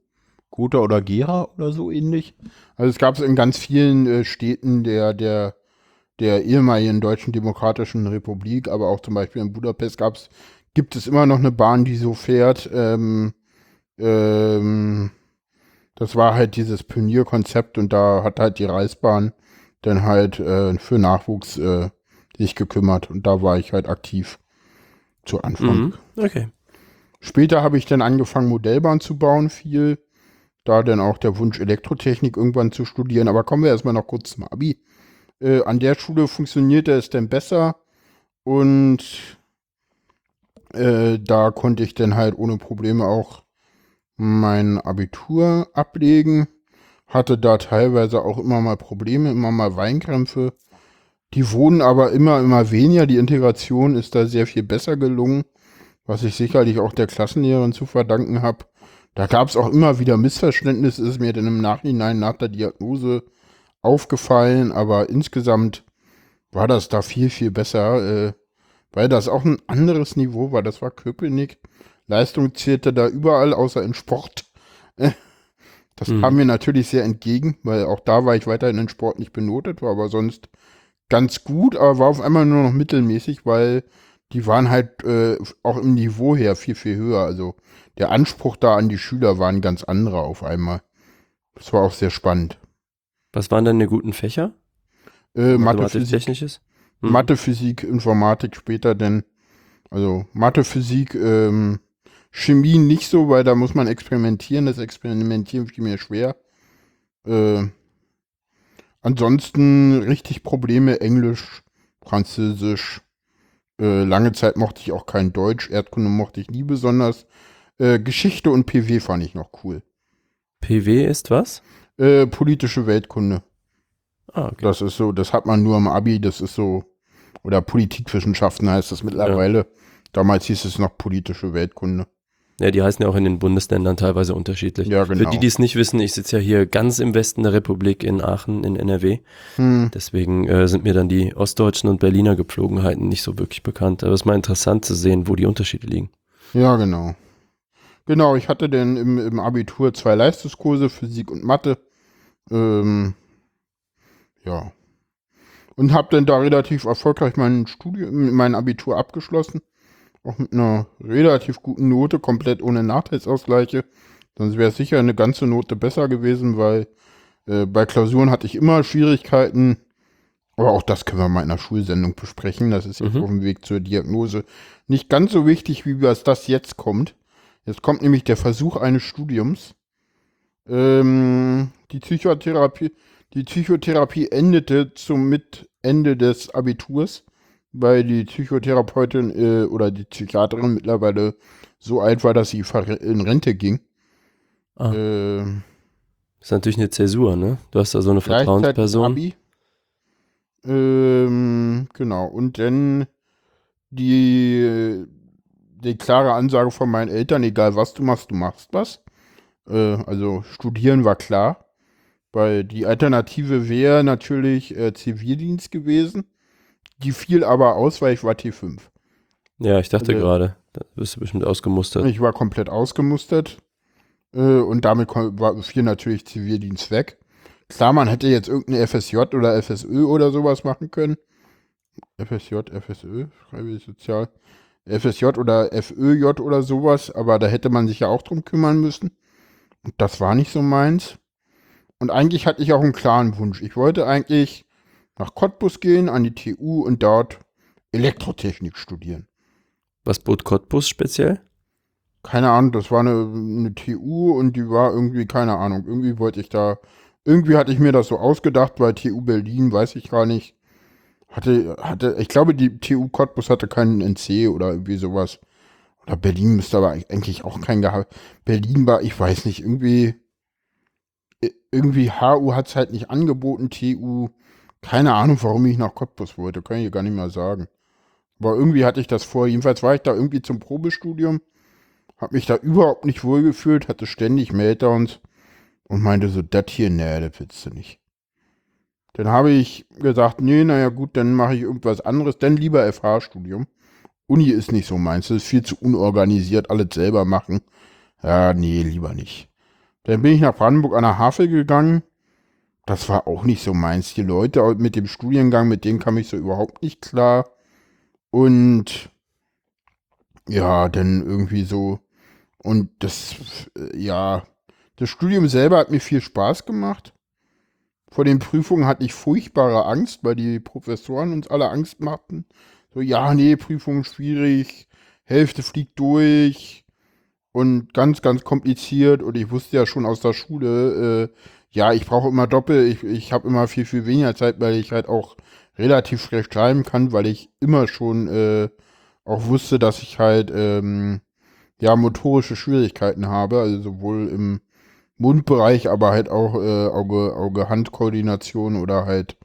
Gotha oder Gera oder so ähnlich. Also es gab es in ganz vielen äh, Städten der, der, der ehemaligen Deutschen Demokratischen Republik, aber auch zum Beispiel in Budapest gab's, gibt es immer noch eine Bahn, die so fährt. Ähm, ähm, das war halt dieses Pionierkonzept und da hat halt die Reichsbahn dann halt äh, für Nachwuchs äh, sich gekümmert und da war ich halt aktiv zu Anfang. Mhm. Okay. Später habe ich dann angefangen, Modellbahn zu bauen, viel. Da dann auch der Wunsch, Elektrotechnik irgendwann zu studieren. Aber kommen wir erstmal noch kurz zum Abi. Äh, an der Schule funktionierte es dann besser und äh, da konnte ich dann halt ohne Probleme auch mein Abitur ablegen. Hatte da teilweise auch immer mal Probleme, immer mal Weinkrämpfe. Die wurden aber immer, immer weniger. Die Integration ist da sehr viel besser gelungen was ich sicherlich auch der Klassenlehrerin zu verdanken habe. Da gab es auch immer wieder Missverständnisse, ist mir dann im Nachhinein nach der Diagnose aufgefallen, aber insgesamt war das da viel, viel besser, äh, weil das auch ein anderes Niveau war. Das war Köpenick. Leistung zählte da überall, außer in Sport. Das Mhm. kam mir natürlich sehr entgegen, weil auch da war ich weiterhin in Sport nicht benotet, war aber sonst ganz gut, aber war auf einmal nur noch mittelmäßig, weil die waren halt äh, auch im Niveau her viel, viel höher. Also der Anspruch da an die Schüler war ein ganz anderer auf einmal. Das war auch sehr spannend. Was waren denn die guten Fächer? Äh, Mathe, Physik, Mathematisch-Technisches? Mhm. Mathe, Physik, Informatik später denn. Also Mathe, Physik, ähm, Chemie nicht so, weil da muss man experimentieren. Das Experimentieren fiel mir schwer. Äh, ansonsten richtig Probleme Englisch, Französisch. Äh, lange Zeit mochte ich auch kein Deutsch. Erdkunde mochte ich nie besonders. Äh, Geschichte und PW fand ich noch cool. PW ist was? Äh, politische Weltkunde. Ah, okay. Das ist so, das hat man nur im Abi, das ist so, oder Politikwissenschaften heißt das mittlerweile. Damals hieß es noch politische Weltkunde. Ja, die heißen ja auch in den Bundesländern teilweise unterschiedlich. Ja, genau. Für die, die es nicht wissen, ich sitze ja hier ganz im Westen der Republik in Aachen in NRW. Hm. Deswegen äh, sind mir dann die ostdeutschen und Berliner Gepflogenheiten nicht so wirklich bekannt. Aber es ist mal interessant zu sehen, wo die Unterschiede liegen. Ja, genau. Genau, ich hatte dann im, im Abitur zwei Leistungskurse, Physik und Mathe. Ähm, ja. Und habe dann da relativ erfolgreich mein Studium, mein Abitur abgeschlossen. Auch mit einer relativ guten Note, komplett ohne Nachteilsausgleiche. Sonst wäre es sicher eine ganze Note besser gewesen, weil äh, bei Klausuren hatte ich immer Schwierigkeiten. Aber auch das können wir mal in einer Schulsendung besprechen. Das ist jetzt Mhm. auf dem Weg zur Diagnose nicht ganz so wichtig, wie was das jetzt kommt. Jetzt kommt nämlich der Versuch eines Studiums. Ähm, die Psychotherapie, die Psychotherapie endete zum mit Ende des Abiturs, weil die Psychotherapeutin äh, oder die Psychiaterin mittlerweile so alt war, dass sie in Rente ging. Ah. Das ist natürlich eine Zäsur, ne? Du hast da so eine Vertrauensperson. Abi. Ähm, genau. Und dann die, die klare Ansage von meinen Eltern, egal was du machst, du machst was. Äh, also studieren war klar. Weil die Alternative wäre natürlich äh, Zivildienst gewesen. Die fiel aber aus, weil ich war T5. Ja, ich dachte Also- gerade, da wirst du bestimmt ausgemustert. Ich war komplett ausgemustert. Äh, und damit war, fiel natürlich Zivildienst weg. Klar, man hätte jetzt irgendeine FSJ oder FSÖ oder sowas machen können. FSJ, FSÖ, Freiwillig Sozial. FSJ oder FÖJ oder sowas, aber da hätte man sich ja auch drum kümmern müssen. Und das war nicht so meins. Und eigentlich hatte ich auch einen klaren Wunsch. Ich wollte eigentlich nach Cottbus gehen, an die TU und dort Elektrotechnik studieren. Was bot Cottbus speziell? keine Ahnung, das war eine, eine TU und die war irgendwie, keine Ahnung, irgendwie wollte ich da, irgendwie hatte ich mir das so ausgedacht, weil TU Berlin, weiß ich gar nicht, hatte, hatte, ich glaube, die TU Cottbus hatte keinen NC oder irgendwie sowas. Oder Berlin müsste aber eigentlich auch kein gehabt. Berlin war, ich weiß nicht, irgendwie, irgendwie HU hat es halt nicht angeboten, TU, keine Ahnung, warum ich nach Cottbus wollte, kann ich gar nicht mehr sagen. Aber irgendwie hatte ich das vor. Jedenfalls war ich da irgendwie zum Probestudium hab mich da überhaupt nicht wohlgefühlt, hatte ständig Meltdowns und meinte so, das hier, nee, das willst du nicht. Dann habe ich gesagt, nee, naja gut, dann mache ich irgendwas anderes, dann lieber FH-Studium. Uni ist nicht so meins, das ist viel zu unorganisiert, alles selber machen. Ja, nee, lieber nicht. Dann bin ich nach Brandenburg an der Havel gegangen. Das war auch nicht so meins. Die Leute mit dem Studiengang, mit denen kam ich so überhaupt nicht klar. Und ja, dann irgendwie so. Und das, äh, ja, das Studium selber hat mir viel Spaß gemacht. Vor den Prüfungen hatte ich furchtbare Angst, weil die Professoren uns alle Angst machten. So, ja, nee, Prüfung schwierig, Hälfte fliegt durch und ganz, ganz kompliziert. Und ich wusste ja schon aus der Schule, äh, ja, ich brauche immer Doppel, ich, ich habe immer viel, viel weniger Zeit, weil ich halt auch relativ schlecht schreiben kann, weil ich immer schon äh, auch wusste, dass ich halt ähm, ja motorische Schwierigkeiten habe, also sowohl im Mundbereich, aber halt auch äh, Auge, Auge-Hand-Koordination oder halt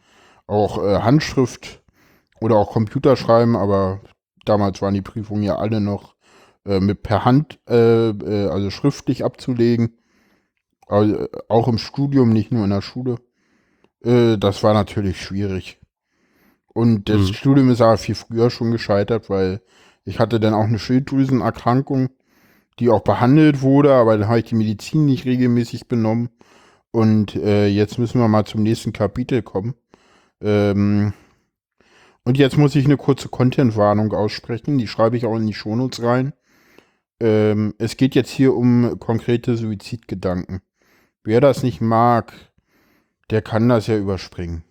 auch äh, Handschrift oder auch Computerschreiben, aber damals waren die Prüfungen ja alle noch äh, mit per Hand, äh, äh, also schriftlich abzulegen. Also, auch im Studium, nicht nur in der Schule. Äh, das war natürlich schwierig. Und das Mhm. Studium ist aber viel früher schon gescheitert, weil ich hatte dann auch eine Schilddrüsenerkrankung, die auch behandelt wurde, aber dann habe ich die Medizin nicht regelmäßig benommen. Und äh, jetzt müssen wir mal zum nächsten Kapitel kommen. Ähm, und jetzt muss ich eine kurze Content-Warnung aussprechen. Die schreibe ich auch in die Shownotes rein. Ähm, es geht jetzt hier um konkrete Suizidgedanken. Wer das nicht mag, der kann das ja überspringen.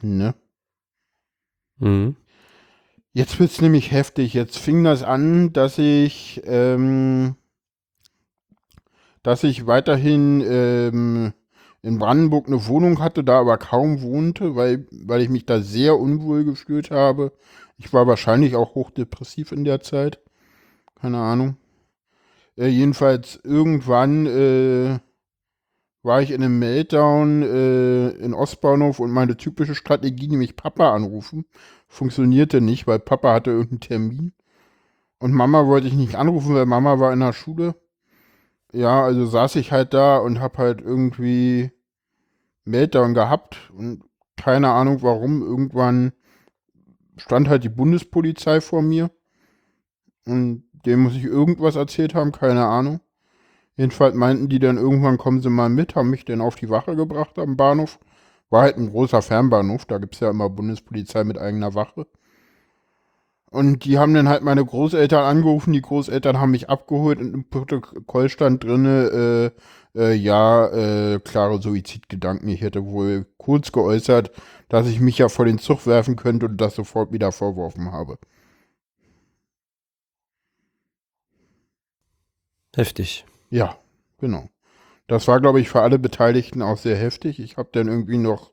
Ne? Mhm. Jetzt wird's nämlich heftig. Jetzt fing das an, dass ich, ähm, dass ich weiterhin ähm, in Brandenburg eine Wohnung hatte, da aber kaum wohnte, weil, weil ich mich da sehr unwohl gefühlt habe. Ich war wahrscheinlich auch hochdepressiv in der Zeit. Keine Ahnung. Äh, jedenfalls irgendwann äh, war ich in einem Meltdown äh, in Ostbahnhof und meine typische Strategie, nämlich Papa anrufen, funktionierte nicht, weil Papa hatte irgendeinen Termin. Und Mama wollte ich nicht anrufen, weil Mama war in der Schule. Ja, also saß ich halt da und hab halt irgendwie Meltdown gehabt und keine Ahnung warum. Irgendwann stand halt die Bundespolizei vor mir und dem muss ich irgendwas erzählt haben, keine Ahnung. Jedenfalls meinten die dann irgendwann, kommen Sie mal mit, haben mich dann auf die Wache gebracht am Bahnhof. War halt ein großer Fernbahnhof, da gibt es ja immer Bundespolizei mit eigener Wache. Und die haben dann halt meine Großeltern angerufen, die Großeltern haben mich abgeholt und im Protokoll stand drinne, äh, äh, ja, äh, klare Suizidgedanken. Ich hätte wohl kurz geäußert, dass ich mich ja vor den Zug werfen könnte und das sofort wieder vorworfen habe. Heftig. Ja, genau. Das war, glaube ich, für alle Beteiligten auch sehr heftig. Ich habe dann irgendwie noch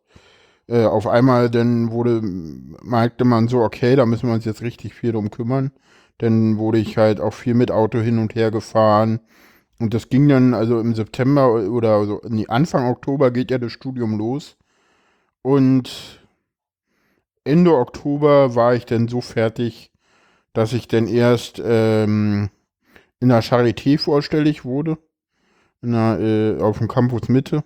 äh, auf einmal, dann wurde, merkte man so, okay, da müssen wir uns jetzt richtig viel drum kümmern. Dann wurde ich halt auch viel mit Auto hin und her gefahren. Und das ging dann, also im September oder so, nee, Anfang Oktober geht ja das Studium los. Und Ende Oktober war ich dann so fertig, dass ich dann erst ähm, in der Charité vorstellig wurde na, äh, auf dem Campus Mitte.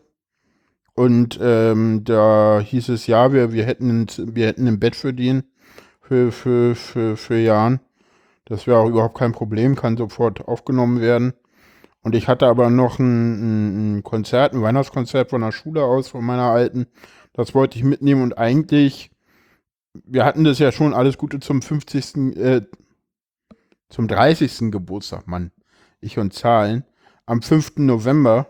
Und ähm, da hieß es, ja, wir, wir, hätten, wir hätten ein Bett für den für, für, für, für Jan. Das wäre auch überhaupt kein Problem, kann sofort aufgenommen werden. Und ich hatte aber noch ein, ein Konzert, ein Weihnachtskonzert von der Schule aus, von meiner alten. Das wollte ich mitnehmen und eigentlich, wir hatten das ja schon alles Gute zum 50. Äh, zum 30. Geburtstag, Mann. Ich und Zahlen am 5. November.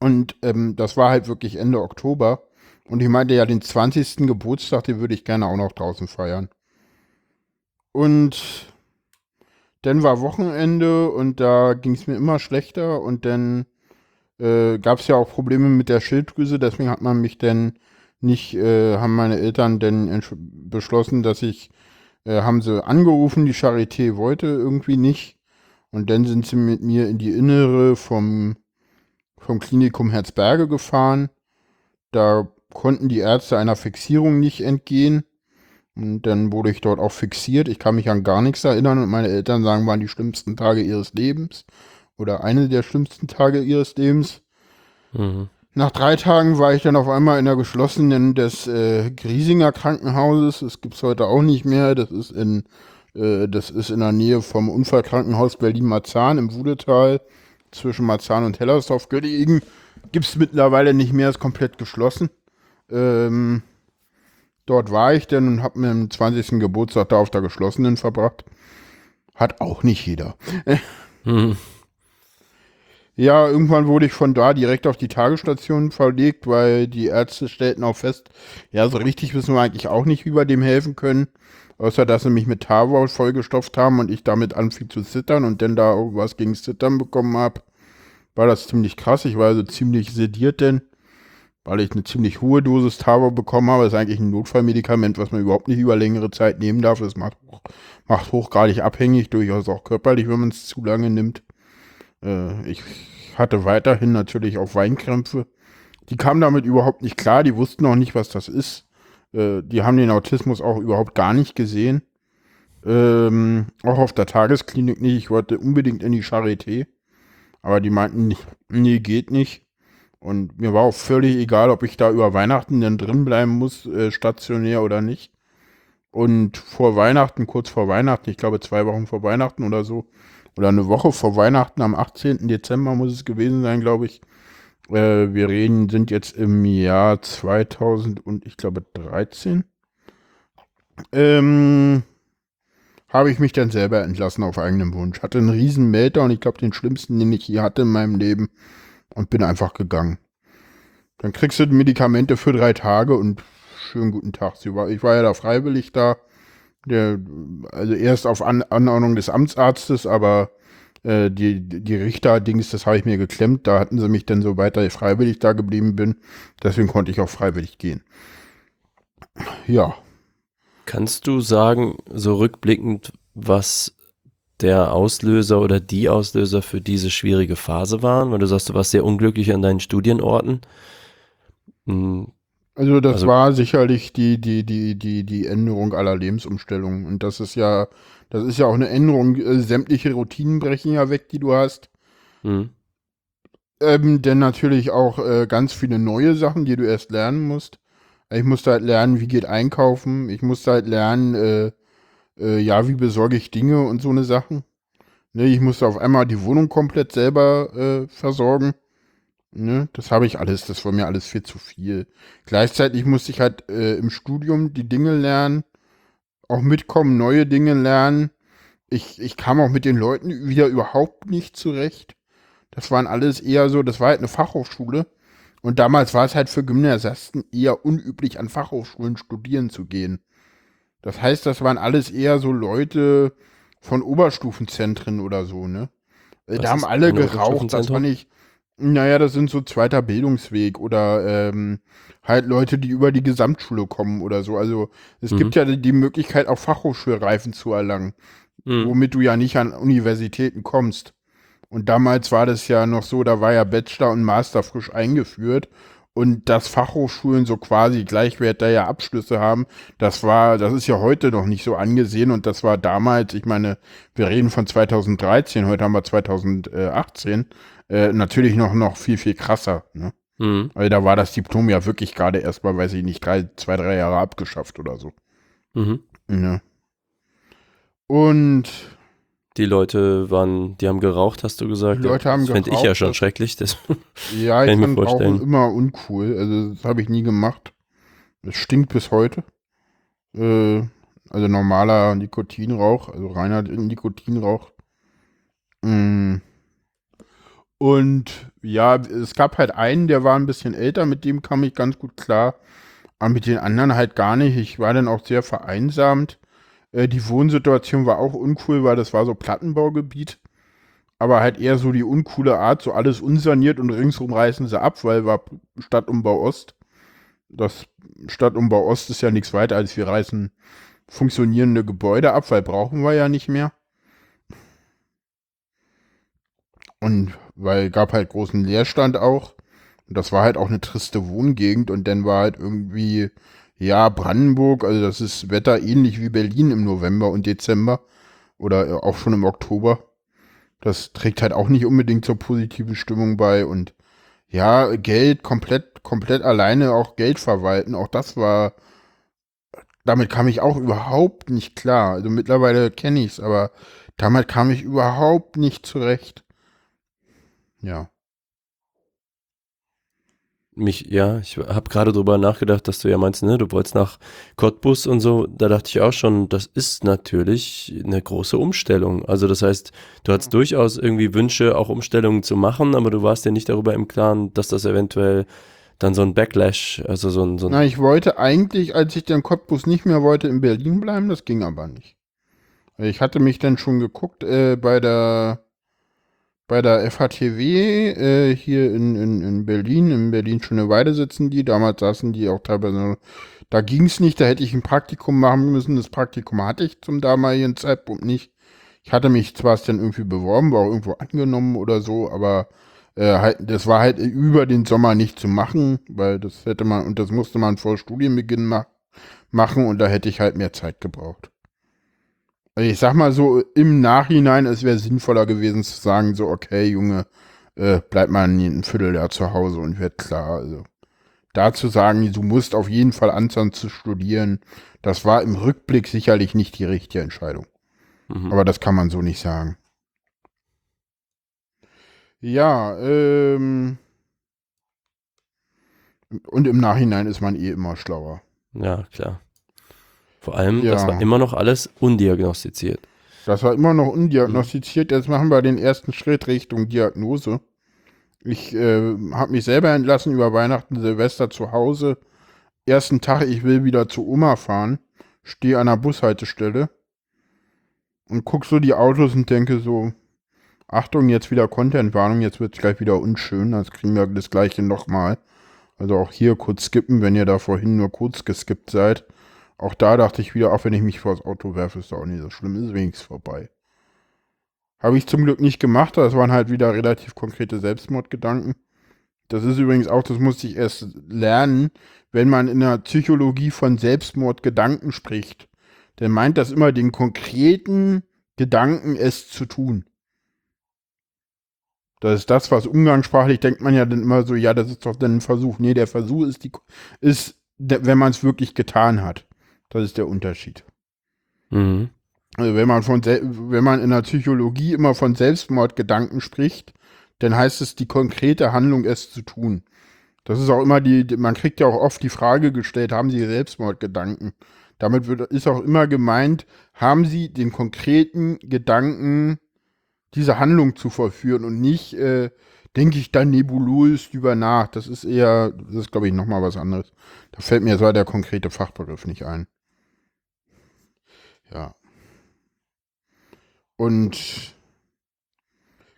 Und ähm, das war halt wirklich Ende Oktober. Und ich meinte ja, den 20. Geburtstag, den würde ich gerne auch noch draußen feiern. Und dann war Wochenende und da ging es mir immer schlechter. Und dann äh, gab es ja auch Probleme mit der Schilddrüse. Deswegen hat man mich dann nicht, äh, haben meine Eltern dann beschlossen, dass ich, äh, haben sie angerufen, die Charité wollte irgendwie nicht. Und dann sind sie mit mir in die Innere vom, vom Klinikum Herzberge gefahren. Da konnten die Ärzte einer Fixierung nicht entgehen. Und dann wurde ich dort auch fixiert. Ich kann mich an gar nichts erinnern und meine Eltern sagen, waren die schlimmsten Tage ihres Lebens oder eine der schlimmsten Tage ihres Lebens. Mhm. Nach drei Tagen war ich dann auf einmal in der geschlossenen des äh, Griesinger Krankenhauses. Das gibt es heute auch nicht mehr. Das ist in äh, das ist in der Nähe vom Unfallkrankenhaus Berlin-Marzahn im Wudetal zwischen Marzahn und Hellersdorf gelegen. Gibt es mittlerweile nicht mehr, ist komplett geschlossen. Ähm, dort war ich denn und habe mir am 20. Geburtstag da auf der geschlossenen verbracht. Hat auch nicht jeder. Hm. Ja, irgendwann wurde ich von da direkt auf die Tagesstation verlegt, weil die Ärzte stellten auch fest, ja, so richtig wissen wir eigentlich auch nicht, wie wir dem helfen können. Außer, dass sie mich mit Tavol vollgestopft haben und ich damit anfing zu zittern und dann da was gegen Zittern bekommen habe, war das ziemlich krass. Ich war also ziemlich sediert denn, weil ich eine ziemlich hohe Dosis Tavol bekommen habe. Das ist eigentlich ein Notfallmedikament, was man überhaupt nicht über längere Zeit nehmen darf. Das macht, macht hochgradig abhängig, durchaus auch körperlich, wenn man es zu lange nimmt. Äh, ich hatte weiterhin natürlich auch Weinkrämpfe. Die kamen damit überhaupt nicht klar, die wussten auch nicht, was das ist. Äh, die haben den Autismus auch überhaupt gar nicht gesehen. Ähm, auch auf der Tagesklinik nicht. Ich wollte unbedingt in die Charité. Aber die meinten, nee, geht nicht. Und mir war auch völlig egal, ob ich da über Weihnachten denn drin bleiben muss, äh, stationär oder nicht. Und vor Weihnachten, kurz vor Weihnachten, ich glaube zwei Wochen vor Weihnachten oder so, oder eine Woche vor Weihnachten, am 18. Dezember muss es gewesen sein, glaube ich, äh, wir reden, sind jetzt im Jahr 2000 und ich glaube 13. Ähm, habe ich mich dann selber entlassen auf eigenem Wunsch. Hatte einen riesen Melter ich glaube den schlimmsten, den ich je hatte in meinem Leben und bin einfach gegangen. Dann kriegst du Medikamente für drei Tage und schönen guten Tag. Ich war ja da freiwillig da. Der, also erst auf An Anordnung des Amtsarztes, aber äh, die, die Richter-Dings, das habe ich mir geklemmt. Da hatten sie mich dann so weiter freiwillig da geblieben bin. Deswegen konnte ich auch freiwillig gehen. Ja. Kannst du sagen, so rückblickend, was der Auslöser oder die Auslöser für diese schwierige Phase waren? Weil du sagst, du warst sehr unglücklich an deinen Studienorten. Also das also, war sicherlich die, die, die, die, die Änderung aller Lebensumstellungen. Und das ist ja Das ist ja auch eine Änderung. Äh, sämtliche Routinen brechen ja weg, die du hast. Mhm. Ähm, denn natürlich auch äh, ganz viele neue Sachen, die du erst lernen musst. Ich musste halt lernen, wie geht einkaufen. Ich musste halt lernen, äh, äh, ja, wie besorge ich Dinge und so eine Sachen. Ne, ich musste auf einmal die Wohnung komplett selber äh, versorgen. Ne, das habe ich alles, das war mir alles viel zu viel. Gleichzeitig musste ich halt äh, im Studium die Dinge lernen, auch mitkommen, neue Dinge lernen. Ich, ich kam auch mit den Leuten wieder überhaupt nicht zurecht. Das waren alles eher so, das war halt eine Fachhochschule. Und damals war es halt für Gymnasiasten eher unüblich, an Fachhochschulen studieren zu gehen. Das heißt, das waren alles eher so Leute von Oberstufenzentren oder so, ne? Äh, Was da haben alle geraucht, das war nicht. Naja, das sind so zweiter Bildungsweg oder ähm, halt Leute, die über die Gesamtschule kommen oder so. Also es Mhm. gibt ja die Möglichkeit, auch Fachhochschulreifen zu erlangen, Mhm. womit du ja nicht an Universitäten kommst. Und damals war das ja noch so, da war ja Bachelor und Master frisch eingeführt. Und dass Fachhochschulen so quasi gleichwertige Abschlüsse haben, das war, das ist ja heute noch nicht so angesehen. Und das war damals, ich meine, wir reden von 2013, heute haben wir 2018, äh, natürlich noch, noch viel, viel krasser. Ne? Mhm. Also da war das Diplom ja wirklich gerade erst mal, weiß ich nicht, drei, zwei, drei Jahre abgeschafft oder so. Mhm. Ja. Und Die Leute waren, die haben geraucht, hast du gesagt. Die Leute haben das fände ich ja geraucht, schon das- schrecklich. Das, Ja, ich fand. Rauchen immer uncool. Also das habe ich nie gemacht. Es stinkt bis heute. Äh, also normaler Nikotinrauch, also reiner Nikotinrauch. Mm. Und ja, es gab halt einen, der war ein bisschen älter, mit dem kam ich ganz gut klar. Aber mit den anderen halt gar nicht. Ich war dann auch sehr vereinsamt. Äh, die Wohnsituation war auch uncool, weil das war so Plattenbaugebiet aber halt eher so die uncoole Art, so alles unsaniert und ringsrum reißen sie ab, weil war Stadtumbau Ost. Das Stadtumbau Ost ist ja nichts weiter, als wir reißen funktionierende Gebäude ab, weil brauchen wir ja nicht mehr. Und weil gab halt großen Leerstand auch. Und das war halt auch eine triste Wohngegend und dann war halt irgendwie, ja, Brandenburg, also das ist Wetter ähnlich wie Berlin im November und Dezember oder äh, auch schon im Oktober. Das trägt halt auch nicht unbedingt zur positiven Stimmung bei und ja, Geld komplett, komplett alleine auch Geld verwalten, auch das war, damit kam ich auch überhaupt nicht klar. Also mittlerweile kenne ich es, aber damit kam ich überhaupt nicht zurecht. Ja. mich, ja, ich habe gerade drüber nachgedacht, dass du ja meinst, ne, du wolltest nach Cottbus und so. Da dachte ich auch schon, das ist natürlich eine große Umstellung. Also das heißt, du hattest durchaus irgendwie Wünsche, auch Umstellungen zu machen, aber du warst dir nicht darüber im Klaren, dass das eventuell dann so ein Backlash, also so ein, so ein Na, ich wollte eigentlich, als ich den Cottbus nicht mehr wollte, in Berlin bleiben, das ging aber nicht. Ich hatte mich dann schon geguckt äh, bei der bei der FHTW äh, hier in, in, in Berlin, in Berlin Schöneweide sitzen die. Damals saßen die auch teilweise, da ging es nicht, da hätte ich ein Praktikum machen müssen. Das Praktikum hatte ich zum damaligen Zeitpunkt nicht. Ich hatte mich zwar dann irgendwie beworben, war auch irgendwo angenommen oder so, aber äh, halt, das war halt über den Sommer nicht zu machen, weil das hätte man, und das musste man vor Studienbeginn ma machen und da hätte ich halt mehr Zeit gebraucht. Also ich sag mal so, im Nachhinein, es wäre sinnvoller gewesen zu sagen, so, okay, Junge, äh, bleib mal ein, ein Vierteljahr zu Hause und wird klar. Also da zu sagen, du musst auf jeden Fall anfangen zu studieren, das war im Rückblick sicherlich nicht die richtige Entscheidung. Mhm. Aber das kann man so nicht sagen. Ja, ähm. Und im Nachhinein ist man eh immer schlauer. Ja, klar. Vor allem, das Ja. war immer noch alles undiagnostiziert. Das war immer noch undiagnostiziert. Jetzt machen wir den ersten Schritt Richtung Diagnose. Ich äh, habe mich selber entlassen über Weihnachten, Silvester zu Hause. Ersten Tag, ich will wieder zu Oma fahren. Stehe an der Bushaltestelle und guck so die Autos und denke so, Achtung, jetzt wieder Contentwarnung, jetzt wird es gleich wieder unschön. Das kriegen wir das gleiche nochmal. Also auch hier kurz skippen, wenn ihr da vorhin nur kurz geskippt seid. Auch da dachte ich wieder, auch wenn ich mich vors Auto werfe, ist doch auch nicht so schlimm, ist wenigstens vorbei. Habe ich zum Glück nicht gemacht, das waren halt wieder relativ konkrete Selbstmordgedanken. Das ist übrigens auch, das musste ich erst lernen, wenn man in der Psychologie von Selbstmordgedanken spricht, dann meint das immer den konkreten Gedanken, es zu tun. Das ist das, was umgangssprachlich denkt man ja dann immer so, ja, das ist doch dann ein Versuch. Nee, der Versuch ist, die, ist wenn man es wirklich getan hat. Das ist der Unterschied. Mhm. Also wenn man von wenn man in der Psychologie immer von Selbstmordgedanken spricht, dann heißt es die konkrete Handlung, es zu tun. Das ist auch immer die, man kriegt ja auch oft die Frage gestellt, haben Sie Selbstmordgedanken? Damit wird, ist auch immer gemeint, haben Sie den konkreten Gedanken, diese Handlung zu vollführen und nicht, äh, denke ich dann nebulös drüber nach. Das ist eher, das ist glaube ich nochmal was anderes. Da fällt mir so der konkrete Fachbegriff nicht ein. Ja. Und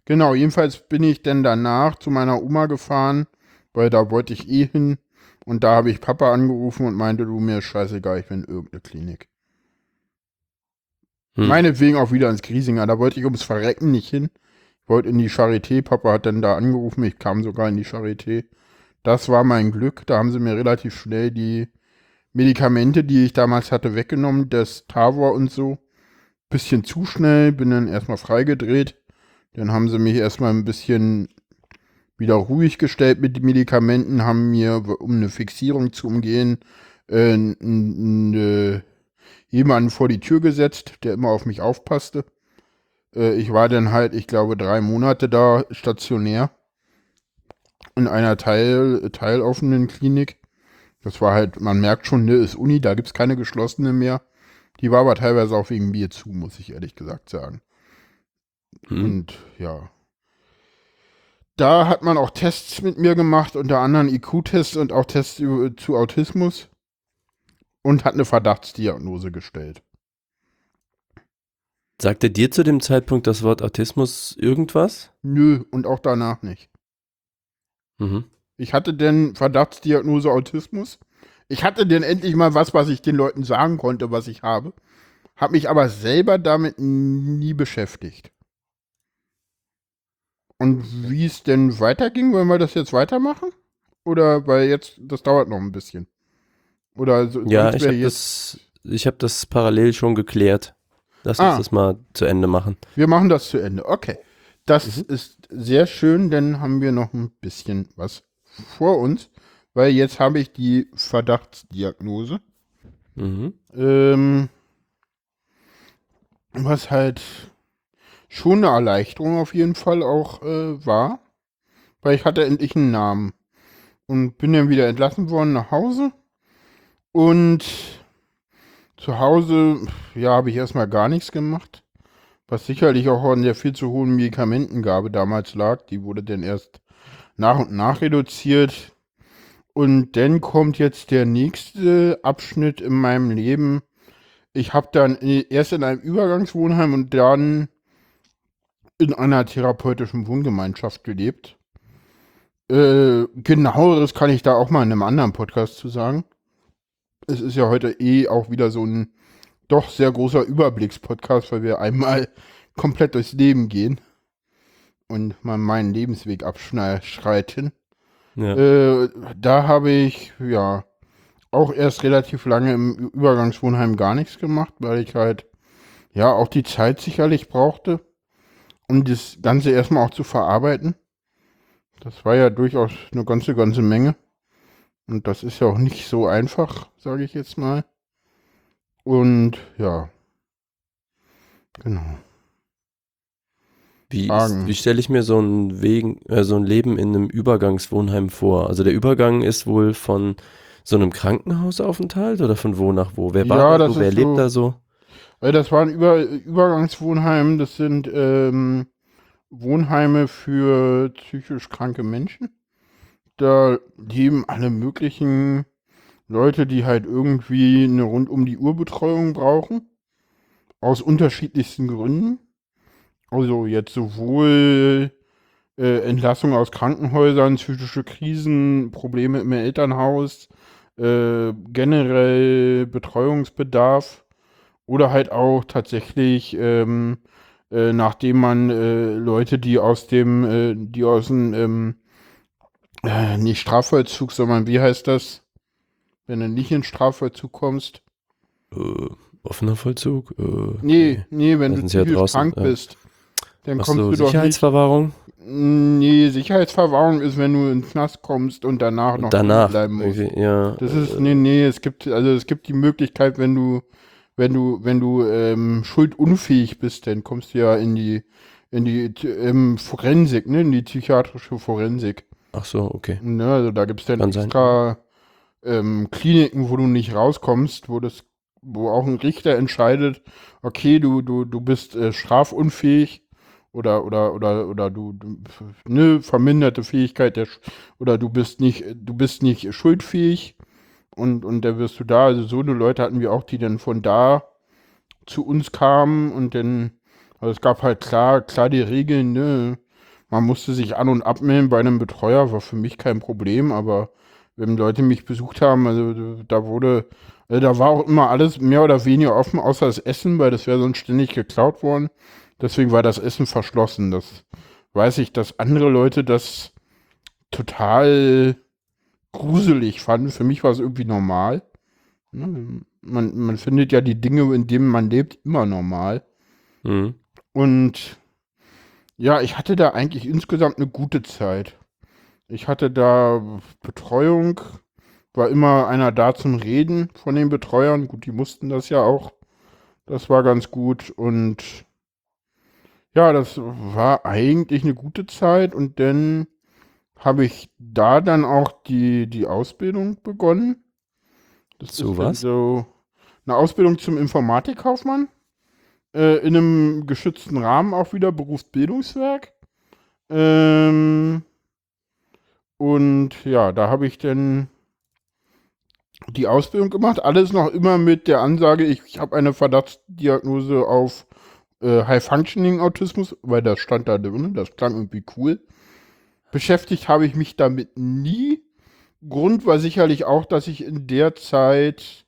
genau, jedenfalls bin ich dann danach zu meiner Oma gefahren, weil da wollte ich eh hin. Und da habe ich Papa angerufen und meinte, du mir ist scheißegal, ich bin in irgendeine Klinik. Hm. Meinetwegen auch wieder ins Griesinger. Da wollte ich ums Verrecken nicht hin. Ich wollte in die Charité. Papa hat dann da angerufen. Ich kam sogar in die Charité. Das war mein Glück. Da haben sie mir relativ schnell die Medikamente, die ich damals hatte, weggenommen. Das Tavor und so. Bisschen zu schnell. Bin dann erstmal freigedreht. Dann haben sie mich erstmal ein bisschen wieder ruhig gestellt mit den Medikamenten, haben mir, um eine Fixierung zu umgehen, äh, äh, jemanden vor die Tür gesetzt, der immer auf mich aufpasste. Äh, ich war dann halt, ich glaube, drei Monate da stationär in einer Teil, teiloffenen Klinik. Das war halt, man merkt schon, ne, ist Uni, da gibt es keine geschlossene mehr. Die war aber teilweise auch wegen mir zu, muss ich ehrlich gesagt sagen. Hm. Und ja. Da hat man auch Tests mit mir gemacht, unter anderem IQ-Tests und auch Tests zu Autismus. Und hat eine Verdachtsdiagnose gestellt. Sagte dir zu dem Zeitpunkt das Wort Autismus irgendwas? Nö, und auch danach nicht. Mhm. Ich hatte denn Verdachtsdiagnose Autismus. Ich hatte denn endlich mal was, was ich den Leuten sagen konnte, was ich habe. Hab mich aber selber damit nie beschäftigt. Und wie es denn weiterging, wollen wir das jetzt weitermachen? Oder weil jetzt, das dauert noch ein bisschen. Oder so, ja, ich habe das, hab das parallel schon geklärt. Lass ah. uns das mal zu Ende machen. Wir machen das zu Ende. Okay. Das mhm. ist sehr schön, denn haben wir noch ein bisschen was vor uns, weil jetzt habe ich die Verdachtsdiagnose. Mhm. Ähm, was halt schon eine Erleichterung auf jeden Fall auch äh, war, weil ich hatte endlich einen Namen und bin dann wieder entlassen worden nach Hause und zu Hause, ja, habe ich erstmal gar nichts gemacht, was sicherlich auch an der viel zu hohen Medikamentengabe damals lag, die wurde dann erst nach und nach reduziert und dann kommt jetzt der nächste Abschnitt in meinem Leben. Ich habe dann erst in einem Übergangswohnheim und dann in einer therapeutischen Wohngemeinschaft gelebt. Äh, genaueres kann ich da auch mal in einem anderen Podcast zu sagen. Es ist ja heute eh auch wieder so ein doch sehr großer Überblickspodcast, weil wir einmal komplett durchs Leben gehen und mal meinen Lebensweg abschreiten. Ja. Äh, da habe ich, ja, auch erst relativ lange im Übergangswohnheim gar nichts gemacht, weil ich halt, ja, auch die Zeit sicherlich brauchte um das Ganze erstmal auch zu verarbeiten. Das war ja durchaus eine ganze, ganze Menge. Und das ist ja auch nicht so einfach, sage ich jetzt mal. Und ja, genau. Wie, wie stelle ich mir so ein, Wegen, äh, so ein Leben in einem Übergangswohnheim vor? Also der Übergang ist wohl von so einem Krankenhausaufenthalt oder von wo nach wo? Wer war ja, da? Wer lebt so, da so? Weil das waren Über Übergangswohnheime, das sind ähm, Wohnheime für psychisch kranke Menschen. Da leben alle möglichen Leute, die halt irgendwie eine rund um die Uhr Betreuung brauchen. Aus unterschiedlichsten Gründen. Also jetzt sowohl äh, Entlassung aus Krankenhäusern, psychische Krisen, Probleme im Elternhaus, äh, generell Betreuungsbedarf oder halt auch tatsächlich, ähm, äh, nachdem man äh, Leute, die aus dem, äh, die aus dem, ähm, äh, nicht Strafvollzug, sondern wie heißt das, wenn du nicht in Strafvollzug kommst? Äh, Offener Vollzug? Äh, Nee, nee, wenn du ja draußen, krank ja. bist, dann Ach kommst so, du doch nicht. Sicherheitsverwahrung? Nee, Sicherheitsverwahrung ist, wenn du ins Knast kommst und danach noch Danach. bleiben musst. irgendwie, Ja. Das ist, nee, nee, es gibt, also es gibt die Möglichkeit, wenn du, wenn du, wenn du ähm, schuldunfähig bist, dann kommst du ja in die, in die ähm, Forensik, ne, in die psychiatrische Forensik. Ach so, okay. Ne, also da gibt es dann Kann extra ähm, Kliniken, wo du nicht rauskommst, wo das, wo auch ein Richter entscheidet, okay, du, du, du bist äh, strafunfähig oder, oder, oder, oder du, du, ne, verminderte Fähigkeit der, oder du bist nicht, du bist nicht schuldfähig und, und da wirst du da, also so eine Leute hatten wir auch, die dann von da zu uns kamen und dann, also es gab halt klar, klar die Regeln, ne, man musste sich an- und abmelden bei einem Betreuer, war für mich kein Problem, aber wenn Leute mich besucht haben, also da wurde, also da war auch immer alles mehr oder weniger offen, außer das Essen, weil das wäre sonst ständig geklaut worden. Deswegen war das Essen verschlossen. Das weiß ich, dass andere Leute das total gruselig fanden. Für mich war es irgendwie normal. Ne? Man, man findet ja die Dinge, in denen man lebt, immer normal. Mhm. Und ja, ich hatte da eigentlich insgesamt eine gute Zeit. Ich hatte da Betreuung, war immer einer da zum Reden von den Betreuern. Gut, die mussten das ja auch. Das war ganz gut. Und ja, das war eigentlich eine gute Zeit. Und dann habe ich da dann auch die, die Ausbildung begonnen. Das Zu ist dann was? So eine Ausbildung zum Informatikkaufmann. Äh, in einem geschützten Rahmen auch wieder, Berufsbildungswerk. Ähm, und ja, da habe ich dann die Ausbildung gemacht. Alles noch immer mit der Ansage, ich, ich habe eine Verdachtsdiagnose auf äh, High-Functioning-Autismus, weil das stand da drin, das klang irgendwie cool. Beschäftigt habe ich mich damit nie. Grund war sicherlich auch, dass ich in der Zeit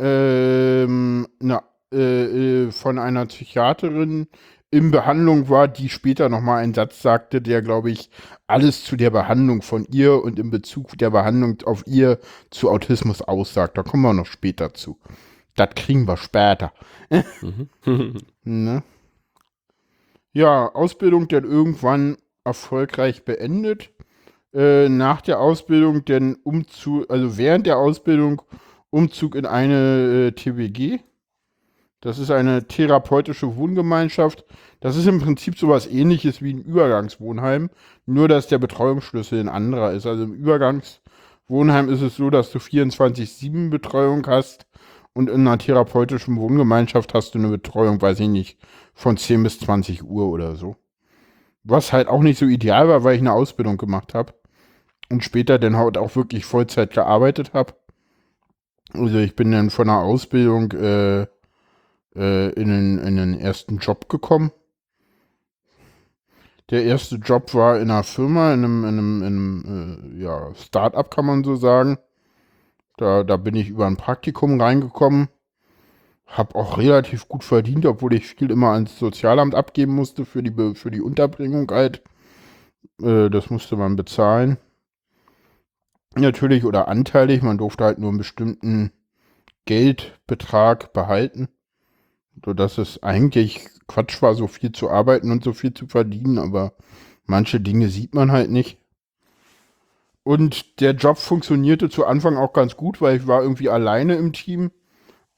ähm, na, äh, äh, von einer Psychiaterin in Behandlung war, die später nochmal einen Satz sagte, der, glaube ich, alles zu der Behandlung von ihr und in Bezug der Behandlung auf ihr zu Autismus aussagt. Da kommen wir noch später zu. Das kriegen wir später. Mhm. Ne? Ja, Ausbildung dann irgendwann erfolgreich beendet. Äh, nach der Ausbildung dann Umzug, also während der Ausbildung Umzug in eine äh, TWG. Das ist eine therapeutische Wohngemeinschaft. Das ist im Prinzip sowas ähnliches wie ein Übergangswohnheim, nur dass der Betreuungsschlüssel ein anderer ist. Also im Übergangswohnheim ist es so, dass du 24-7 Betreuung hast und in einer therapeutischen Wohngemeinschaft hast du eine Betreuung, weiß ich nicht, von 10 bis 20 Uhr oder so. Was halt auch nicht so ideal war, weil ich eine Ausbildung gemacht habe und später dann halt auch wirklich Vollzeit gearbeitet habe. Also ich bin dann von der Ausbildung äh, äh, in, den, in den ersten Job gekommen. Der erste Job war in einer Firma, in einem, in einem, in einem äh, ja, Start-up kann man so sagen. Da, da bin ich über ein Praktikum reingekommen. Hab auch relativ gut verdient, obwohl ich viel immer ans Sozialamt abgeben musste für die, für die Unterbringung halt. Äh, das musste man bezahlen. Natürlich oder anteilig, man durfte halt nur einen bestimmten Geldbetrag behalten. Sodass es eigentlich Quatsch war, so viel zu arbeiten und so viel zu verdienen, aber manche Dinge sieht man halt nicht. Und der Job funktionierte zu Anfang auch ganz gut, weil ich war irgendwie alleine im Team.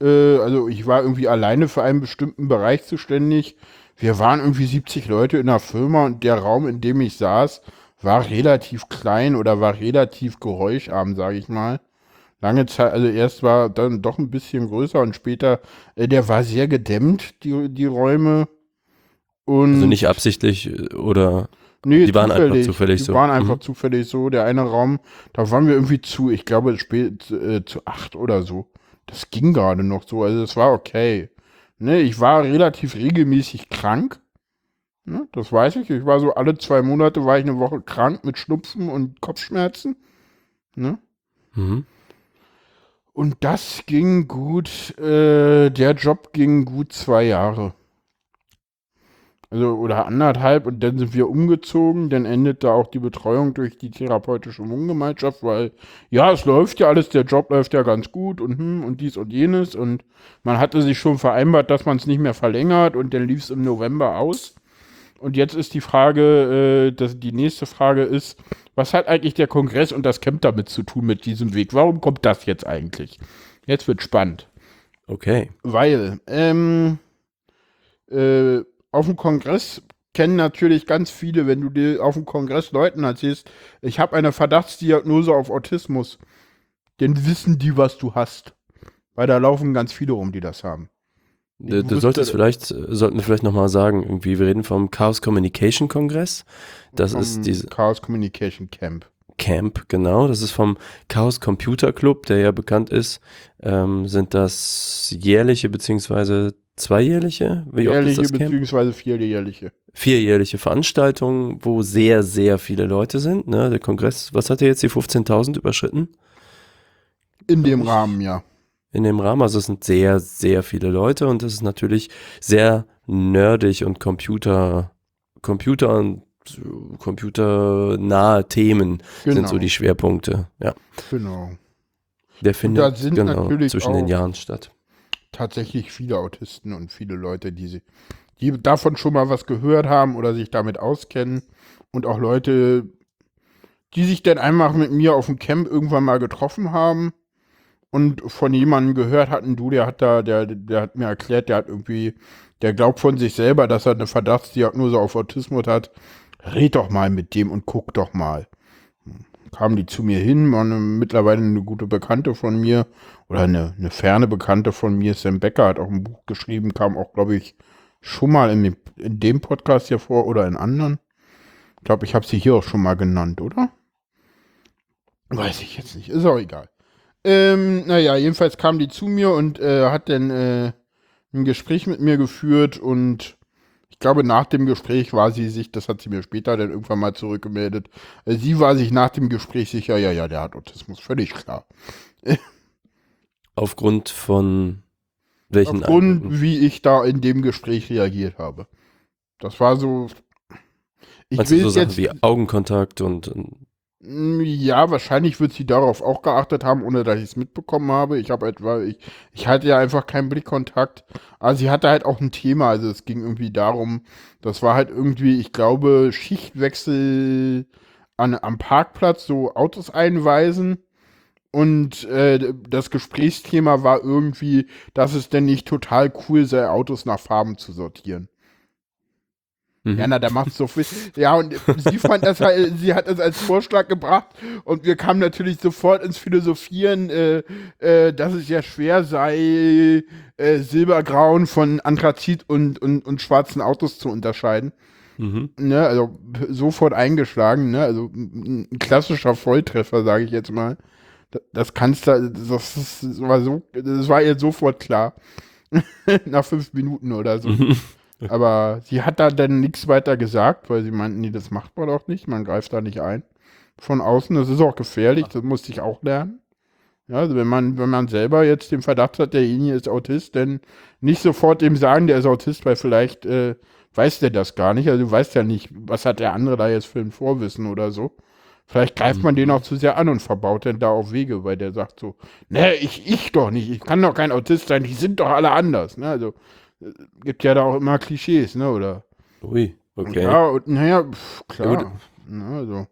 Äh, also ich war irgendwie alleine für einen bestimmten Bereich zuständig. Wir waren irgendwie 70 Leute in der Firma und der Raum, in dem ich saß, war relativ klein oder war relativ geräuscharm, sage ich mal. Lange Zeit, also erst war dann doch ein bisschen größer und später, äh, der war sehr gedämmt, die, die Räume. Und Also nicht absichtlich äh, oder Nee, Die waren einfach zufällig die so. waren einfach Mhm. zufällig so. Der eine Raum, da waren wir irgendwie zu, ich glaube, spät, äh, zu acht oder so. Das ging gerade noch so, also es war okay. Ne, ich war relativ regelmäßig krank. Ne, das weiß ich. Ich war so alle zwei Monate war ich eine Woche krank mit Schnupfen und Kopfschmerzen. Ne? mhm. Und das ging gut, äh, der Job ging gut zwei Jahre. Also, oder anderthalb und dann sind wir umgezogen. Dann endet da auch die Betreuung durch die therapeutische Wohngemeinschaft, weil ja, es läuft ja alles, der Job läuft ja ganz gut und hm, und dies und jenes. Und man hatte sich schon vereinbart, dass man es nicht mehr verlängert und dann lief es im November aus. Und jetzt ist die Frage, äh, dass die nächste Frage ist, was hat eigentlich der Kongress und das Camp damit zu tun mit diesem Weg? Warum kommt das jetzt eigentlich? Jetzt wird spannend. Okay. Weil, ähm, äh, auf dem Kongress kennen natürlich ganz viele, wenn du dir auf dem Kongress Leuten erzählst, ich habe eine Verdachtsdiagnose auf Autismus, dann wissen die, was du hast. Weil da laufen ganz viele rum, die das haben. Du, du solltest vielleicht, sollten wir vielleicht nochmal sagen, irgendwie, wir reden vom Chaos Communication Kongress. Das ist diese. Chaos Communication Camp. Camp, genau. Das ist vom Chaos Computer Club, der ja bekannt ist. Ähm, sind das jährliche beziehungsweise zweijährliche? Wie jährliche beziehungsweise vierjährliche. Vierjährliche Veranstaltungen, wo sehr, sehr viele Leute sind. Ne? Der Kongress, was hat er jetzt, die 15.000 überschritten? In dem Rahmen, ja. In dem Rahmen, also es sind sehr, sehr viele Leute und es ist natürlich sehr nerdig und Computer, Computer und computernahe Themen genau. sind so genau. die Schwerpunkte. Ja. Genau. Der findet genau, zwischen den Jahren statt. Tatsächlich viele Autisten und viele Leute, die, sie, die davon schon mal was gehört haben oder sich damit auskennen. Und auch Leute, die sich dann einfach mit mir auf dem Camp irgendwann mal getroffen haben und von jemandem gehört hatten, du, der hat da, der, der hat mir erklärt, der hat irgendwie, der glaubt von sich selber, dass er eine Verdachtsdiagnose auf Autismus hat red doch mal mit dem und guck doch mal. Kamen die zu mir hin, war eine, mittlerweile eine gute Bekannte von mir oder eine, eine ferne Bekannte von mir, Sam Becker, hat auch ein Buch geschrieben, kam auch, glaube ich, schon mal in dem, in dem Podcast hier vor oder in anderen. Ich glaube, ich habe sie hier auch schon mal genannt, oder? Weiß ich jetzt nicht, ist auch egal. Ähm, naja, jedenfalls kam die zu mir und äh, hat dann äh, ein Gespräch mit mir geführt und ich glaube, nach dem Gespräch war sie sich, das hat sie mir später dann irgendwann mal zurückgemeldet, äh, sie war sich nach dem Gespräch sicher, ja, ja, der hat Autismus, völlig klar. Aufgrund von welchen Aufgrund, Antworten? wie ich da in dem Gespräch reagiert habe. Das war so. Ich will so Sachen jetzt, wie Augenkontakt und, und ja, wahrscheinlich wird sie darauf auch geachtet haben, ohne dass ich es mitbekommen habe. Ich habe etwa, ich, ich hatte ja einfach keinen Blickkontakt. Aber sie hatte halt auch ein Thema. Also es ging irgendwie darum, das war halt irgendwie, ich glaube, Schichtwechsel an, am Parkplatz, so Autos einweisen. Und äh, das Gesprächsthema war irgendwie, dass es denn nicht total cool sei, Autos nach Farben zu sortieren. Mhm. Ja, na, da macht so viel. Ja, und sie fand das halt, sie hat das als Vorschlag gebracht und wir kamen natürlich sofort ins Philosophieren, äh, äh, dass es ja schwer sei, äh, Silbergrauen von Anthrazit und, und, und schwarzen Autos zu unterscheiden. Mhm. Ne, also sofort eingeschlagen, ne? Also ein klassischer Volltreffer, sage ich jetzt mal. Das kannst du, das, das war so, das war ihr sofort klar. Nach fünf Minuten oder so. Mhm. Aber sie hat da dann nichts weiter gesagt, weil sie meinten, nee, das macht man doch nicht, man greift da nicht ein. Von außen, das ist auch gefährlich, das musste ich auch lernen. Ja, also wenn man, wenn man selber jetzt den Verdacht hat, derjenige ist Autist, dann nicht sofort dem sagen, der ist Autist, weil vielleicht äh, weiß der das gar nicht. Also du weißt ja nicht, was hat der andere da jetzt für ein Vorwissen oder so. Vielleicht greift man den auch zu sehr an und verbaut dann da auf Wege, weil der sagt so, ne, ich, ich doch nicht, ich kann doch kein Autist sein, die sind doch alle anders. Ne? Also gibt ja da auch immer Klischees, ne, oder? Ui, okay. Ja, und naja, klar. Ja, ne, also.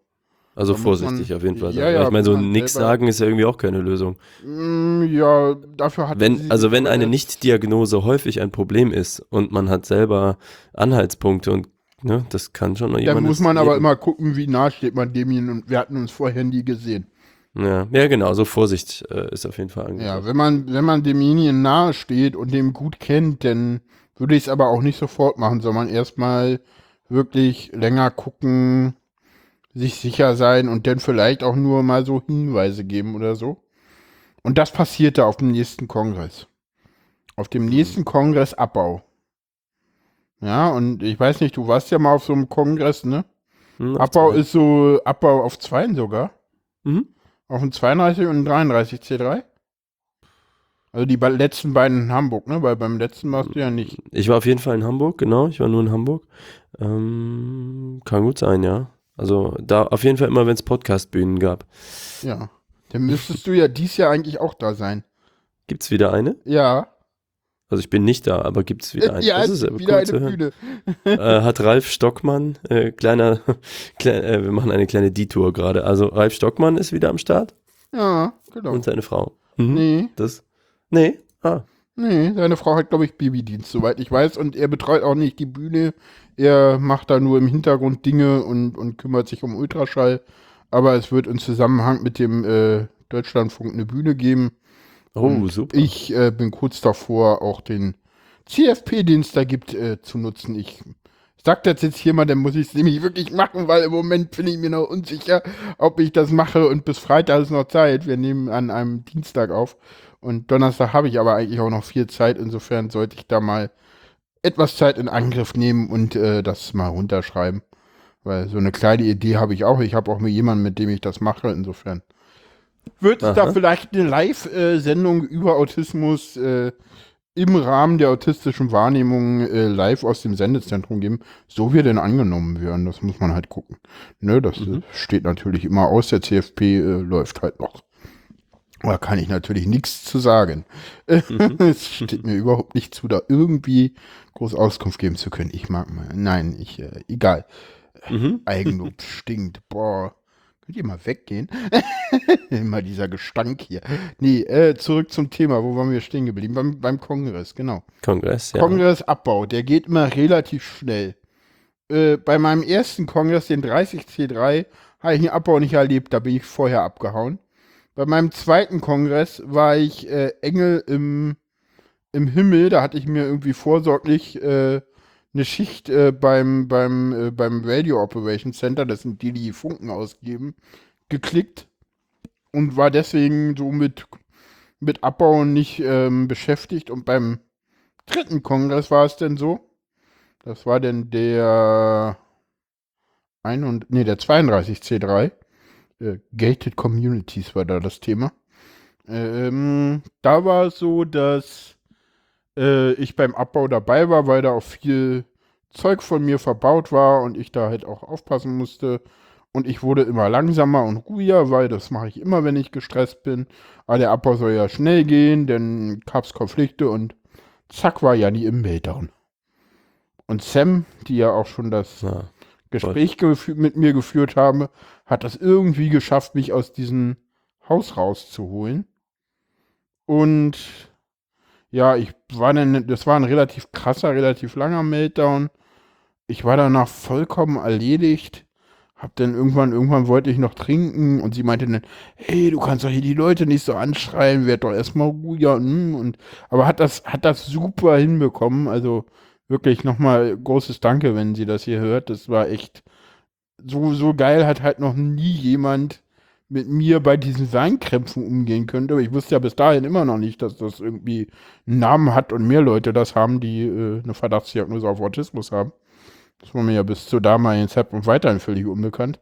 Also vorsichtig man, auf jeden Fall. Ja, ja, ich meine, so nichts sagen ist ja irgendwie auch keine Lösung. Mm, ja, dafür hat wenn, Also wenn eine Nichtdiagnose häufig ein Problem ist und man hat selber Anhaltspunkte und ne, das kann schon noch jemand. Dann muss man aber immer gucken, wie nah steht man demjenigen und wir hatten uns vorher nie gesehen. Ja, ja genau, so Vorsicht äh, ist auf jeden Fall angesagt. Ja, wenn man, wenn man demjenigen nahe steht und dem gut kennt, dann würde ich es aber auch nicht sofort machen, sondern erstmal wirklich länger gucken, sich sicher sein und dann vielleicht auch nur mal so Hinweise geben oder so. Und das passierte auf dem nächsten Kongress. Auf dem nächsten Kongress Abbau. Ja, und ich weiß nicht, du warst ja mal auf so einem Kongress, ne? Hm, Abbau zwei. ist so Abbau auf Zweien sogar. Mhm. Auf dem 32 und 33 C3? Also die letzten beiden in Hamburg, ne? Weil beim letzten warst du ja nicht. Ich war auf jeden Fall in Hamburg, genau. Ich war nur in Hamburg. Ähm, kann gut sein, ja. Also da auf jeden Fall immer, wenn es Podcast-Bühnen gab. Ja. Dann müsstest du ja dies Jahr eigentlich auch da sein. Gibt's wieder eine? Ja. Also ich bin nicht da, aber gibt's wieder eine? ja, das es ist wieder cool eine. Bühne. äh, hat Ralf Stockmann, äh, kleiner, klei- äh, wir machen eine kleine Detour gerade. Also Ralf Stockmann ist wieder am Start Ja, genau. und seine Frau. Mhm. nee, Das, nee, ah, nee, seine Frau hat, glaube ich, Babydienst, soweit ich weiß. Und er betreut auch nicht die Bühne. Er macht da nur im Hintergrund Dinge und, und kümmert sich um Ultraschall. Aber es wird im Zusammenhang mit dem äh, Deutschlandfunk eine Bühne geben. Oh, super. Ich äh, bin kurz davor, auch den CFP, den es da gibt, äh, zu nutzen. Ich sag das jetzt hier mal, dann muss ich es nämlich wirklich machen, weil im Moment bin ich mir noch unsicher, ob ich das mache. Und bis Freitag ist noch Zeit. Wir nehmen an einem Dienstag auf. Und Donnerstag habe ich aber eigentlich auch noch viel Zeit. Insofern sollte ich da mal etwas Zeit in Angriff nehmen und äh, das mal runterschreiben. Weil so eine kleine Idee habe ich auch. Ich habe auch mir jemanden, mit dem ich das mache. Insofern wird es da vielleicht eine Live-Sendung über Autismus äh, im Rahmen der autistischen Wahrnehmung äh, live aus dem Sendezentrum geben, so wir denn angenommen werden. Das muss man halt gucken. Ne, das Mhm. äh, steht natürlich immer aus. Der CFP äh, läuft halt noch. Da kann ich natürlich nichts zu sagen. Mhm. es steht mir überhaupt nicht zu, da irgendwie groß Auskunft geben zu können. Ich mag mal. Nein, ich, äh, egal. Mhm. Eigenlob stinkt. Boah. Könnt ihr mal weggehen? Immer dieser Gestank hier. Nee, äh, zurück zum Thema. Wo waren wir stehen geblieben? Beim, beim Kongress, genau. Kongress, ja. Kongressabbau, der geht immer relativ schnell. Äh, bei meinem ersten Kongress, den 30C3, habe ich den Abbau nicht erlebt, da bin ich vorher abgehauen. Bei meinem zweiten Kongress war ich äh, Engel im, im Himmel, da hatte ich mir irgendwie vorsorglich äh, eine Schicht äh, beim, beim, äh, beim Radio Operation Center, das sind die, die Funken ausgeben, geklickt und war deswegen so mit, mit Abbau nicht ähm, beschäftigt. Und beim dritten Kongress war es denn so. Das war denn der ein und, nee, der 32C3. Äh, Gated Communities war da das Thema. Ähm, da war es so, dass äh, ich beim Abbau dabei war, weil da auch viel Zeug von mir verbaut war und ich da halt auch aufpassen musste. Und ich wurde immer langsamer und ruhiger, weil das mache ich immer, wenn ich gestresst bin. Aber der Abbau soll ja schnell gehen, denn gab es Konflikte und zack war Janni im Meltdown. Und Sam, die ja auch schon das Ja. Gespräch mit mir geführt habe, hat das irgendwie geschafft, mich aus diesem Haus rauszuholen. Und ja, ich war dann, das war ein relativ krasser, relativ langer Meltdown. Ich war danach vollkommen erledigt. Hab dann irgendwann, irgendwann wollte ich noch trinken und sie meinte dann, hey, du kannst doch hier die Leute nicht so anschreien, werd doch erstmal ruhiger. hm, Und, aber hat das, hat das super hinbekommen. Also wirklich nochmal großes Danke, wenn sie das hier hört. Das war echt so, so geil, hat halt noch nie jemand mit mir bei diesen Weinkrämpfen umgehen könnte. Aber ich wusste ja bis dahin immer noch nicht, dass das irgendwie einen Namen hat und mehr Leute das haben, die äh, eine Verdachtsdiagnose auf Autismus haben. Das war mir ja bis zur damaligen Zeitpunkt weiterhin völlig unbekannt.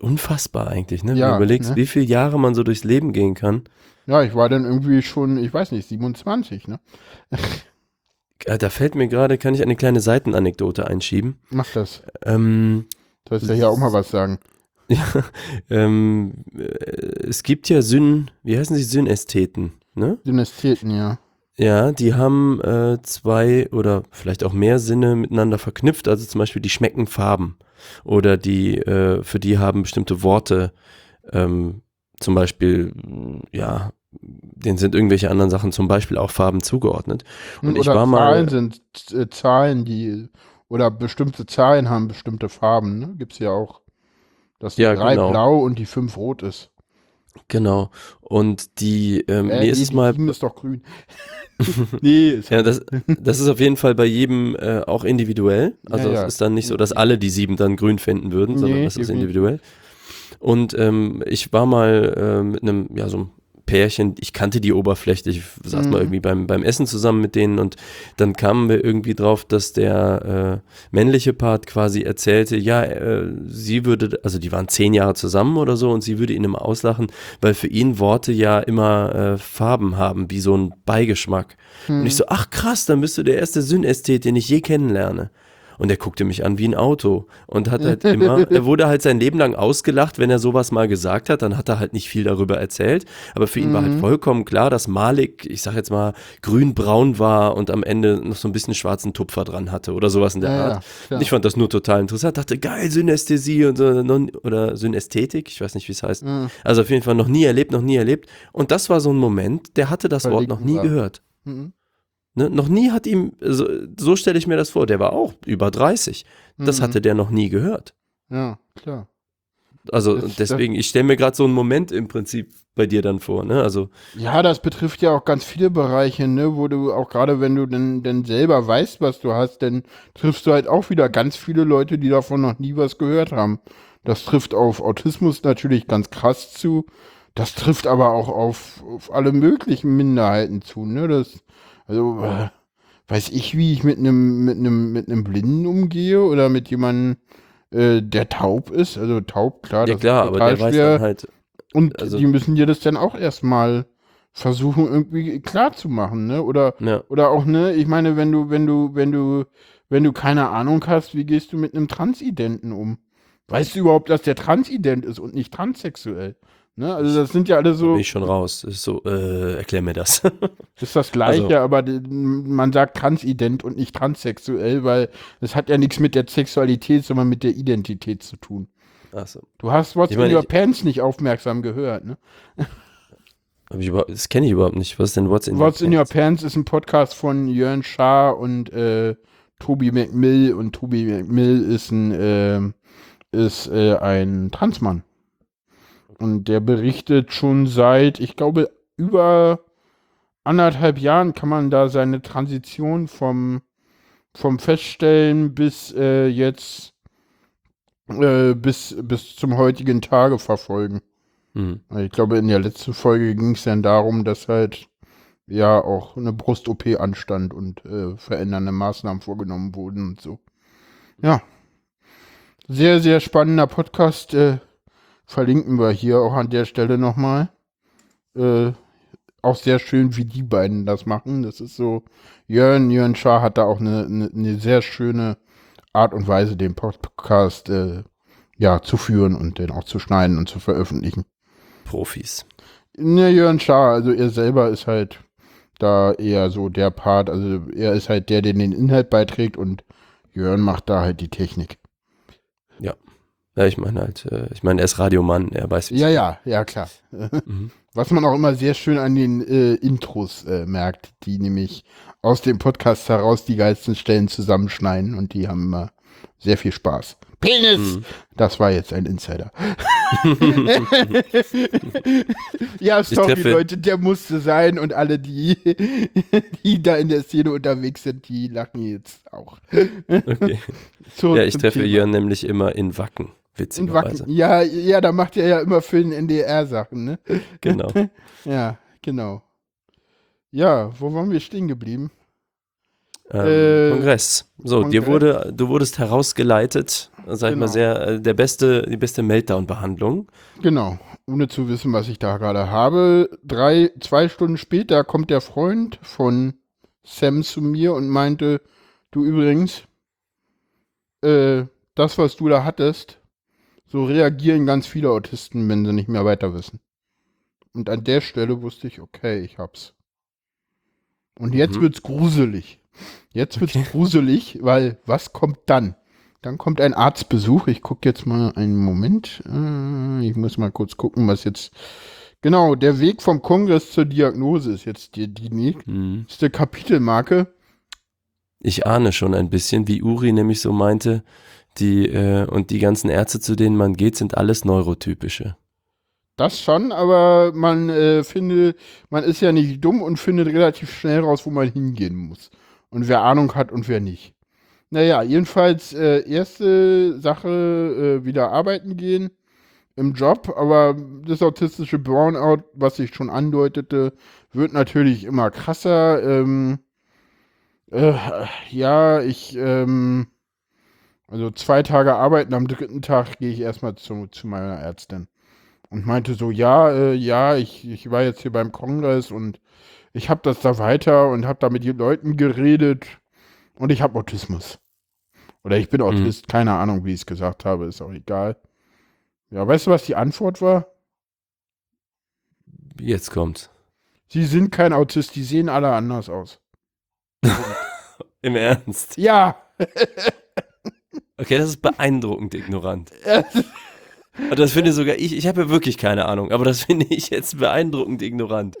Unfassbar eigentlich, ne? Wenn Ja, du überlegst, ne? wie viele Jahre man so durchs Leben gehen kann. Ja, ich war dann irgendwie schon, ich weiß nicht, 27, ne? Äh, Da fällt mir gerade, kann ich eine kleine Seitenanekdote einschieben. Mach das. Ähm, Du sollst ja hier auch mal was sagen. ja, ähm, äh, es gibt ja Syn, wie heißen sie, Synästheten, ne? Dynastheten, ja. Ja, die haben äh, zwei oder vielleicht auch mehr Sinne miteinander verknüpft. Also zum Beispiel die schmecken Farben oder die äh, für die haben bestimmte Worte ähm, zum Beispiel ja, denen sind irgendwelche anderen Sachen zum Beispiel auch Farben zugeordnet. Und ich oder war mal- Zahlen sind äh, Zahlen, die oder bestimmte Zahlen haben bestimmte Farben, ne? Gibt's ja auch. Dass die Ja, drei genau. blau und die fünf rot ist. Genau. Und die ähm, Äh, ist nee, es die mal sieben ist doch grün. nee, ist Ja, das, das ist auf jeden Fall bei jedem äh, auch individuell. Also Ja, ja. es ist dann nicht so, dass alle die sieben dann grün finden würden, sondern Nee, das ist individuell. Und ähm, ich war mal äh, mit einem, ja, so einem Pärchen, ich kannte die oberflächlich, ich saß Mhm. mal irgendwie beim, beim Essen zusammen mit denen und dann kamen wir irgendwie drauf, dass der äh, männliche Part quasi erzählte, ja, äh, sie würde, also die waren zehn Jahre zusammen oder so und sie würde ihn immer auslachen, weil für ihn Worte ja immer äh, Farben haben, wie so ein Beigeschmack. Und ich so, ach krass, dann bist du der erste Synästhet, den ich je kennenlerne. Und er guckte mich an wie ein Auto und hat halt immer, er wurde halt sein Leben lang ausgelacht, wenn er sowas mal gesagt hat, dann hat er halt nicht viel darüber erzählt. Aber für ihn war halt vollkommen klar, dass Malik, ich sag jetzt mal, grün-braun war und am Ende noch so ein bisschen schwarzen Tupfer dran hatte oder sowas in der Ja, ja, Art. klar. ich fand das nur total interessant, dachte, geil, Synästhesie und so, oder Synästhetik, ich weiß nicht, wie es heißt. Mhm. Also auf jeden Fall noch nie erlebt, noch nie erlebt. Und das war so ein Moment, der hatte das Wort noch nie Verlegen war. gehört. Mhm. Ne? Noch nie hat ihm, so, so stelle ich mir das vor, der war auch über 30. Das Mhm. hatte der noch nie gehört. Ja, klar. Also Das- deswegen, ich stelle mir gerade so einen Moment im Prinzip bei dir dann vor, ne? Also, Ja, das betrifft ja auch ganz viele Bereiche, ne, wo du auch gerade, wenn du denn, denn selber weißt, was du hast, dann triffst du halt auch wieder ganz viele Leute, die davon noch nie was gehört haben. Das trifft auf Autismus natürlich ganz krass zu. Das trifft aber auch auf, auf alle möglichen Minderheiten zu, ne? Das, also, äh, weiß ich, wie ich mit einem, mit einem, mit einem Blinden umgehe oder mit jemandem, äh, der taub ist. Also taub, klar, ja klar, ist aber der weiß schwer. dann halt, Und Also- die müssen dir das dann auch erstmal versuchen, irgendwie klar zu machen, ne? Oder, ja, oder auch, ne, ich meine, wenn du, wenn du, wenn du, wenn du keine Ahnung hast, wie gehst du mit einem Transidenten um? Weißt du überhaupt, dass der Transident ist und nicht transsexuell? Ne? Also das sind ja alle so, bin ich schon raus. Das ist so, äh, erklär mir das. ist das Gleiche, Also- aber die- man sagt Transident und nicht transsexuell, weil das hat ja nichts mit der Sexualität, sondern mit der Identität zu tun. Achso. Du hast What's Ich meine, in Your Pants nicht aufmerksam gehört, ne? Das kenne ich überhaupt nicht. Was ist denn What's in What's in Your Pants? Pants ist ein Podcast von Jörn Schaar und äh, Tobi McMill und Tobi McMill ist ein ähm, ist äh, ein Transmann und der berichtet schon seit ich glaube über anderthalb Jahren kann man da seine Transition vom vom Feststellen bis äh, jetzt äh, bis bis zum heutigen Tage verfolgen. Hm. Ich glaube, in der letzten Folge ging es dann darum, dass halt ja auch eine Brust-OP anstand und äh, verändernde Maßnahmen vorgenommen wurden und so. Ja. Sehr, sehr spannender Podcast. Äh, verlinken wir hier auch an der Stelle nochmal. Äh, auch sehr schön, wie die beiden das machen. Das ist so, Jörn, Jörn Schaar hat da auch eine, eine, eine sehr schöne Art und Weise, den Podcast äh, ja, zu führen und den auch zu schneiden und zu veröffentlichen. Profis. Ne, Jörn Schaar, also er selber ist halt da eher so der Part, also er ist halt der, der den Inhalt beiträgt und Jörn macht da halt die Technik. Ja, ich meine halt, äh, ich meine, er ist Radiomann, er weiß, wie Ja, ja, ja, klar. Mhm. Was man auch immer sehr schön an den äh, Intros äh, merkt, die nämlich aus dem Podcast heraus die geilsten Stellen zusammenschneiden und die haben immer sehr viel Spaß. Penis! Mhm. Das war jetzt ein Insider. ja, sorry Leute, der musste sein und alle, die, die da in der Szene unterwegs sind, die lachen jetzt auch. Okay. So Ja, ich treffe Thema. Jörn nämlich immer in Wacken, witzigerweise. Ja, ja, da macht er ja immer für den NDR Sachen, ne? Genau. Ja, genau. Ja, wo waren wir stehen geblieben? Ähm, Äh, Kongress. So, dir Kongress. wurde, du wurdest herausgeleitet, sag ich mal Genau. sehr, äh, der beste, die beste Meltdown-Behandlung. Genau, ohne zu wissen, was ich da gerade habe. Drei, zwei Stunden später kommt der Freund von Sam zu mir und meinte, du übrigens, äh, das, was du da hattest, so reagieren ganz viele Autisten, wenn sie nicht mehr weiter wissen. Und an der Stelle wusste ich, okay, ich hab's. Und jetzt Mhm. wird's gruselig. Jetzt wird's Okay. gruselig, weil was kommt dann? Dann kommt ein Arztbesuch. Ich gucke jetzt mal einen Moment. Äh, Ich muss mal kurz gucken, was jetzt. Genau, der Weg vom Kongress zur Diagnose ist jetzt die, die Hm. nächste Kapitelmarke. Ich ahne schon ein bisschen, wie Uri nämlich so meinte, die, äh, und die ganzen Ärzte, zu denen man geht, sind alles Neurotypische. Das schon, aber man äh, findet, man ist ja nicht dumm und findet relativ schnell raus, wo man hingehen muss. Und wer Ahnung hat und wer nicht. Naja, jedenfalls äh, erste Sache, äh, wieder arbeiten gehen. im Job, aber das autistische Burnout, was ich schon andeutete, wird natürlich immer krasser. Ähm, äh, ja, ich, ähm, also zwei Tage arbeiten, am dritten Tag gehe ich erstmal zu, zu meiner Ärztin und meinte so, ja, äh, ja, ich, ich war jetzt hier beim Kongress und ich habe das da weiter und habe da mit den Leuten geredet und ich habe Autismus. Oder ich bin Autist, mhm. keine Ahnung, wie ich es gesagt habe, ist auch egal. Ja, weißt du, was die Antwort war? Jetzt kommt's. Sie sind kein Autist, die sehen alle anders aus. Im Ernst? Ja. okay, das ist beeindruckend ignorant. Und das finde sogar ich, ich habe ja wirklich keine Ahnung, aber das finde ich jetzt beeindruckend ignorant.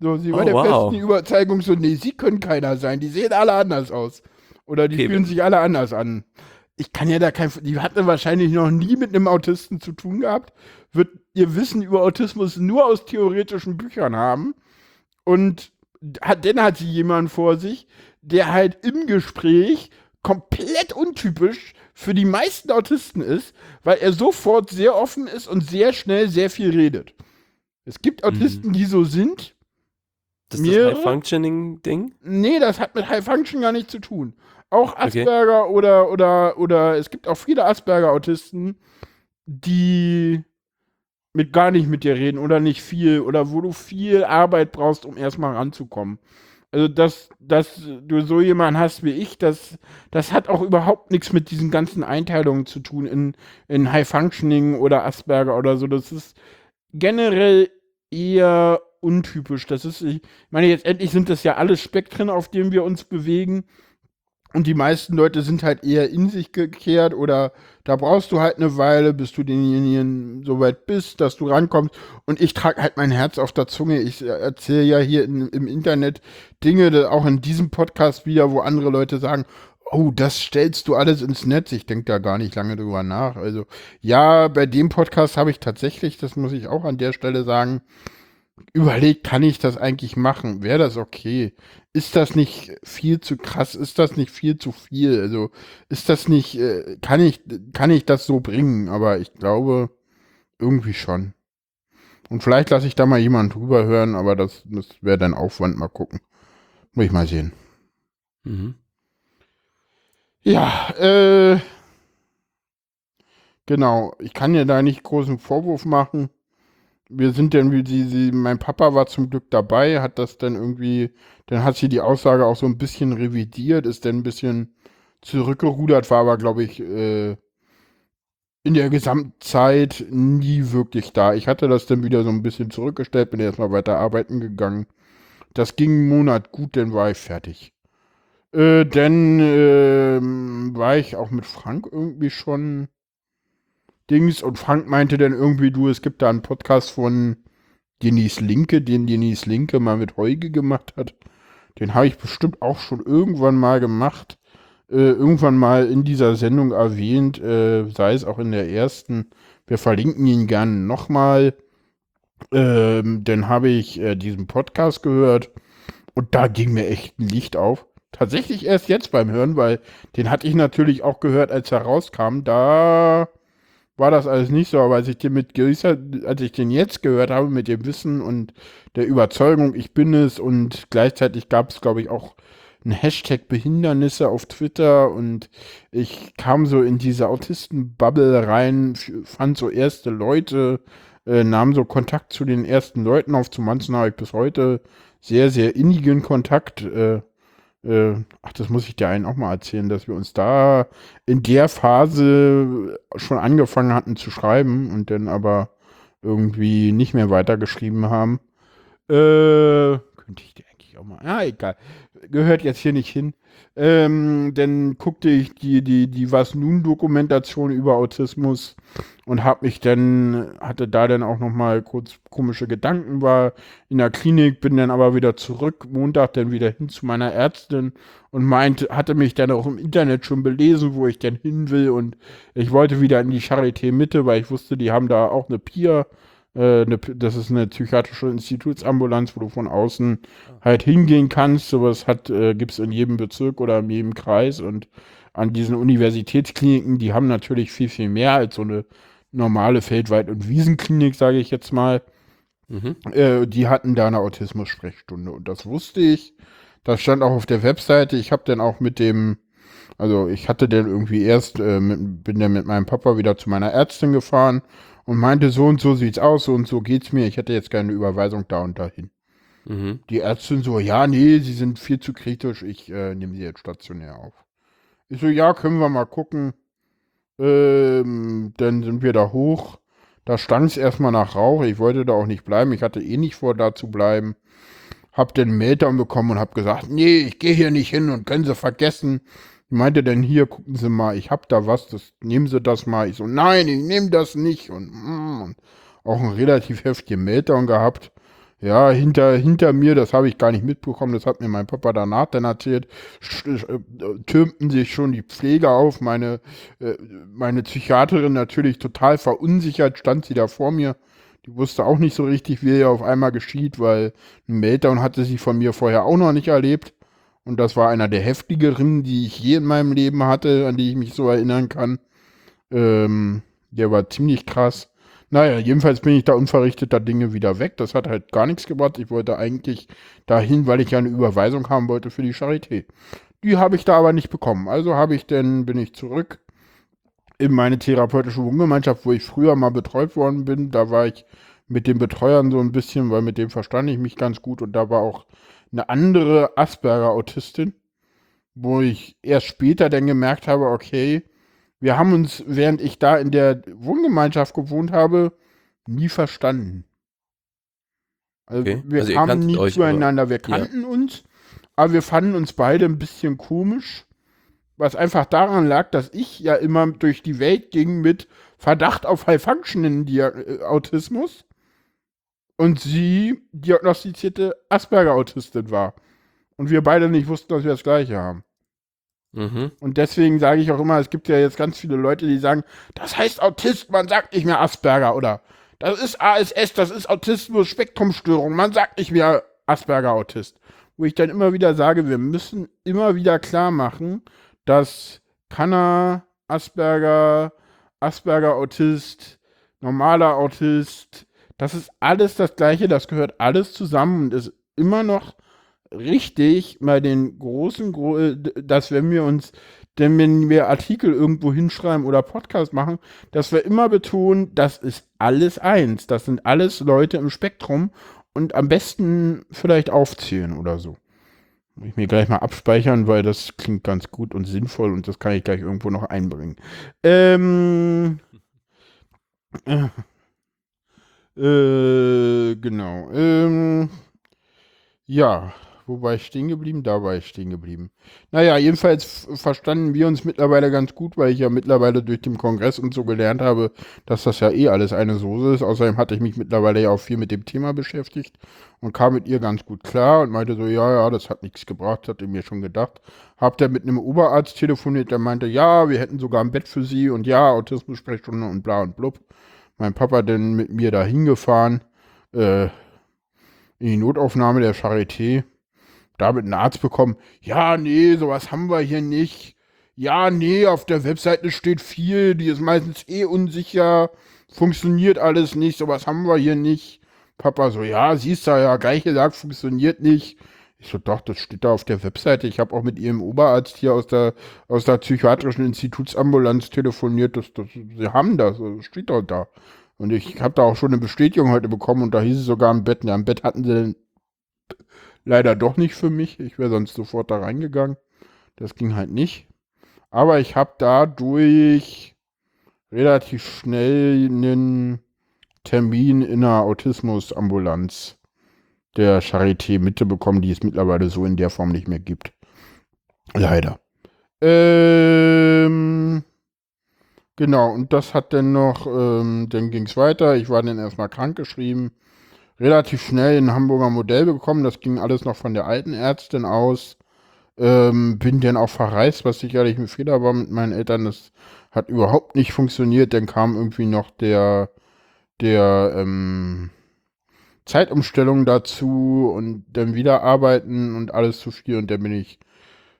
So, sie war oh, der wow. festen Überzeugung so, nee, sie können keiner sein, die sehen alle anders aus. Oder die okay. fühlen sich alle anders an ich kann ja da kein, die hatte wahrscheinlich noch nie mit einem Autisten zu tun gehabt, wird ihr Wissen über Autismus nur aus theoretischen Büchern haben und hat, dann hat sie jemanden vor sich, der halt im Gespräch komplett untypisch für die meisten Autisten ist, weil er sofort sehr offen ist und sehr schnell sehr viel redet. Es gibt Autisten, mhm. die so sind. Das ist das High-Functioning-Ding? Nee, das hat mit High-Function gar nichts zu tun. Auch Asperger okay. oder, oder, oder es gibt auch viele Asperger-Autisten, die mit gar nicht mit dir reden oder nicht viel oder wo du viel Arbeit brauchst, um erstmal ranzukommen. Also, dass, dass du so jemanden hast wie ich, das, das hat auch überhaupt nichts mit diesen ganzen Einteilungen zu tun in, in High Functioning oder Asperger oder so. Das ist generell eher untypisch. Das ist, ich meine, jetzt endlich sind das ja alle Spektren, auf denen wir uns bewegen. Und die meisten Leute sind halt eher in sich gekehrt oder da brauchst du halt eine Weile, bis du denjenigen so weit bist, dass du rankommst. Und ich trage halt mein Herz auf der Zunge. Ich erzähle ja hier in, im Internet Dinge, auch in diesem Podcast wieder, wo andere Leute sagen, oh, das stellst du alles ins Netz. Ich denke da gar nicht lange drüber nach. Also ja, bei dem Podcast habe ich tatsächlich, das muss ich auch an der Stelle sagen, überlegt, kann ich das eigentlich machen? Wäre das okay? Ist das nicht viel zu krass? Ist das nicht viel zu viel? Also ist das nicht, äh, kann ich, kann ich das so bringen? Aber ich glaube, irgendwie schon. Und vielleicht lasse ich da mal jemanden drüber hören, aber das, das wäre dann Aufwand, mal gucken. Muss ich mal sehen. Mhm. Ja, äh, genau. Ich kann ja da nicht großen Vorwurf machen wir sind dann wie sie, sie, mein Papa war zum Glück dabei, hat das dann irgendwie, dann hat sie die Aussage auch so ein bisschen revidiert, ist dann ein bisschen zurückgerudert, war aber, glaube ich, äh, in der Gesamtzeit nie wirklich da. Ich hatte das dann wieder so ein bisschen zurückgestellt, bin erstmal weiter arbeiten gegangen. Das ging einen Monat gut, dann war ich fertig. Äh, dann äh, war ich auch mit Frank irgendwie schon Dings und Frank meinte dann irgendwie, du, es gibt da einen Podcast von Denise Linke, den Denise Linke mal mit Heuge gemacht hat. Den habe ich bestimmt auch schon irgendwann mal gemacht. Äh, irgendwann mal in dieser Sendung erwähnt, äh, sei es auch in der ersten. Wir verlinken ihn gerne nochmal. Ähm, dann habe ich äh, diesen Podcast gehört und da ging mir echt ein Licht auf. Tatsächlich erst jetzt beim Hören, weil den hatte ich natürlich auch gehört, als er rauskam. Da war das alles nicht so, aber als ich den mit gewisser, als ich den jetzt gehört habe, mit dem Wissen und der Überzeugung, ich bin es und gleichzeitig gab es, glaube ich, auch ein Hashtag Behindernisse auf Twitter und ich kam so in diese Autisten-Bubble rein, fand so erste Leute, äh, nahm so Kontakt zu den ersten Leuten auf. Zu manchen habe ich bis heute sehr, sehr innigen Kontakt. Äh, äh, ach, das muss ich dir einen auch mal erzählen, dass wir uns da in der Phase schon angefangen hatten zu schreiben und dann aber irgendwie nicht mehr weitergeschrieben haben. Äh, könnte ich dir eigentlich auch mal. Ah, egal. Gehört jetzt hier nicht hin. Ähm, dann guckte ich die, die, die Was nun Dokumentation über Autismus und habe mich dann, hatte da dann auch nochmal kurz komische Gedanken, war in der Klinik, bin dann aber wieder zurück, Montag dann wieder hin zu meiner Ärztin und meinte, hatte mich dann auch im Internet schon belesen, wo ich denn hin will und ich wollte wieder in die Charité Mitte, weil ich wusste, die haben da auch eine Pier äh, eine, das ist eine psychiatrische Institutsambulanz, wo du von außen halt hingehen kannst. Sowas hat, äh, gibt es in jedem Bezirk oder in jedem Kreis und an diesen Universitätskliniken, die haben natürlich viel, viel mehr als so eine normale Feldweit- und Wiesenklinik, sage ich jetzt mal. Mhm. Äh, die hatten da eine Autismus-Sprechstunde und das wusste ich. Das stand auch auf der Webseite. Ich habe dann auch mit dem, also ich hatte dann irgendwie erst, äh, mit, bin dann mit meinem Papa wieder zu meiner Ärztin gefahren und meinte, so und so sieht's aus, so und so geht's mir. Ich hätte jetzt keine Überweisung da und dahin. Mhm. Die Ärztin so, ja, nee, sie sind viel zu kritisch, ich äh, nehme sie jetzt stationär auf. Ich so, ja, können wir mal gucken. Ähm, dann sind wir da hoch. Da stank es erstmal nach Rauch. Ich wollte da auch nicht bleiben. Ich hatte eh nicht vor, da zu bleiben. Hab den Meltdown bekommen und hab gesagt, nee, ich gehe hier nicht hin und können Sie vergessen. Meinte dann hier, gucken Sie mal, ich hab da was, das, nehmen Sie das mal. Ich so, nein, ich nehme das nicht. Und, mm, und auch einen relativ heftigen Meltdown gehabt. Ja, hinter, hinter mir, das habe ich gar nicht mitbekommen, das hat mir mein Papa danach dann erzählt, sch- äh, türmten sich schon die Pfleger auf, meine, äh, meine Psychiaterin natürlich total verunsichert, stand sie da vor mir. Die wusste auch nicht so richtig, wie ihr auf einmal geschieht, weil einen Meltdown hatte sie von mir vorher auch noch nicht erlebt. Und das war einer der heftigeren, die ich je in meinem Leben hatte, an die ich mich so erinnern kann. Ähm, der war ziemlich krass. Naja, jedenfalls bin ich da unverrichteter Dinge wieder weg. Das hat halt gar nichts gebracht. Ich wollte eigentlich dahin, weil ich ja eine Überweisung haben wollte für die Charité. Die habe ich da aber nicht bekommen. Also habe ich dann, bin ich zurück in meine therapeutische Wohngemeinschaft, wo ich früher mal betreut worden bin. Da war ich mit den Betreuern so ein bisschen, weil mit dem verstand ich mich ganz gut. Und da war auch eine andere Asperger-Autistin, wo ich erst später dann gemerkt habe, okay, wir haben uns, während ich da in der Wohngemeinschaft gewohnt habe, nie verstanden. Also Okay. wir Also kamen nie zueinander, wir ja. kannten uns, aber wir fanden uns beide ein bisschen komisch, was einfach daran lag, dass ich ja immer durch die Welt ging mit Verdacht auf High-Functioning-Autismus und sie diagnostizierte Asperger-Autistin war. Und wir beide nicht wussten, dass wir das Gleiche haben. Mhm. Und deswegen sage ich auch immer, es gibt ja jetzt ganz viele Leute, die sagen, das heißt Autist, man sagt nicht mehr Asperger oder das ist ASS, das ist Autismus, Spektrumstörung, man sagt nicht mehr Asperger Autist. Wo ich dann immer wieder sage, wir müssen immer wieder klar machen, dass Kanner, Asperger, Asperger Autist, normaler Autist, das ist alles das Gleiche, das gehört alles zusammen und ist immer noch richtig bei den großen, Gro äh, dass wenn wir uns, denn wenn wir Artikel irgendwo hinschreiben oder Podcast machen, dass wir immer betonen, das ist alles eins. Das sind alles Leute im Spektrum und am besten vielleicht aufzählen oder so. Muss ich mir gleich mal abspeichern, weil das klingt ganz gut und sinnvoll und das kann ich gleich irgendwo noch einbringen. Ähm. Äh, äh, genau. Ähm. Ja, wo war ich stehen geblieben? Da war ich stehen geblieben. Naja, jedenfalls verstanden wir uns mittlerweile ganz gut, weil ich ja mittlerweile durch den Kongress und so gelernt habe, dass das ja eh alles eine Soße ist. Außerdem hatte ich mich mittlerweile ja auch viel mit dem Thema beschäftigt und kam mit ihr ganz gut klar und meinte so, ja, ja, das hat nichts gebracht, hatte mir schon gedacht. Hab dann mit einem Oberarzt telefoniert, der meinte, ja, wir hätten sogar ein Bett für sie und ja, Autismus-Sprechstunde und bla und blub. Mein Papa dann mit mir da hingefahren, äh, in die Notaufnahme der Charité, damit einen Arzt bekommen, ja, nee, sowas haben wir hier nicht. Ja, nee, auf der Webseite steht viel, die ist meistens eh unsicher, funktioniert alles nicht, sowas haben wir hier nicht. Papa so, ja, siehst du ja, gleich gesagt, funktioniert nicht. Ich so, doch, das steht da auf der Webseite. Ich habe auch mit ihrem Oberarzt hier aus der, aus der psychiatrischen Institutsambulanz telefoniert. Das, das, sie haben das, das steht doch da. Und ich habe da auch schon eine Bestätigung heute bekommen und da hieß es sogar im Bett. Ja, im Bett hatten sie dann leider doch nicht für mich. Ich wäre sonst sofort da reingegangen. Das ging halt nicht. Aber ich habe dadurch relativ schnell einen Termin in einer Autismusambulanz der Charité Mitte bekommen, die es mittlerweile so in der Form nicht mehr gibt. Leider. Ähm, genau, und das hat dann noch, ähm, dann ging es weiter. Ich war dann erstmal krankgeschrieben. Relativ schnell ein Hamburger Modell bekommen. Das ging alles noch von der alten Ärztin aus. Ähm, bin dann auch verreist, was sicherlich ein Fehler war mit meinen Eltern. Das hat überhaupt nicht funktioniert. Dann kam irgendwie noch der, der, ähm, Zeitumstellung dazu und dann wieder arbeiten und alles zu viel und dann bin ich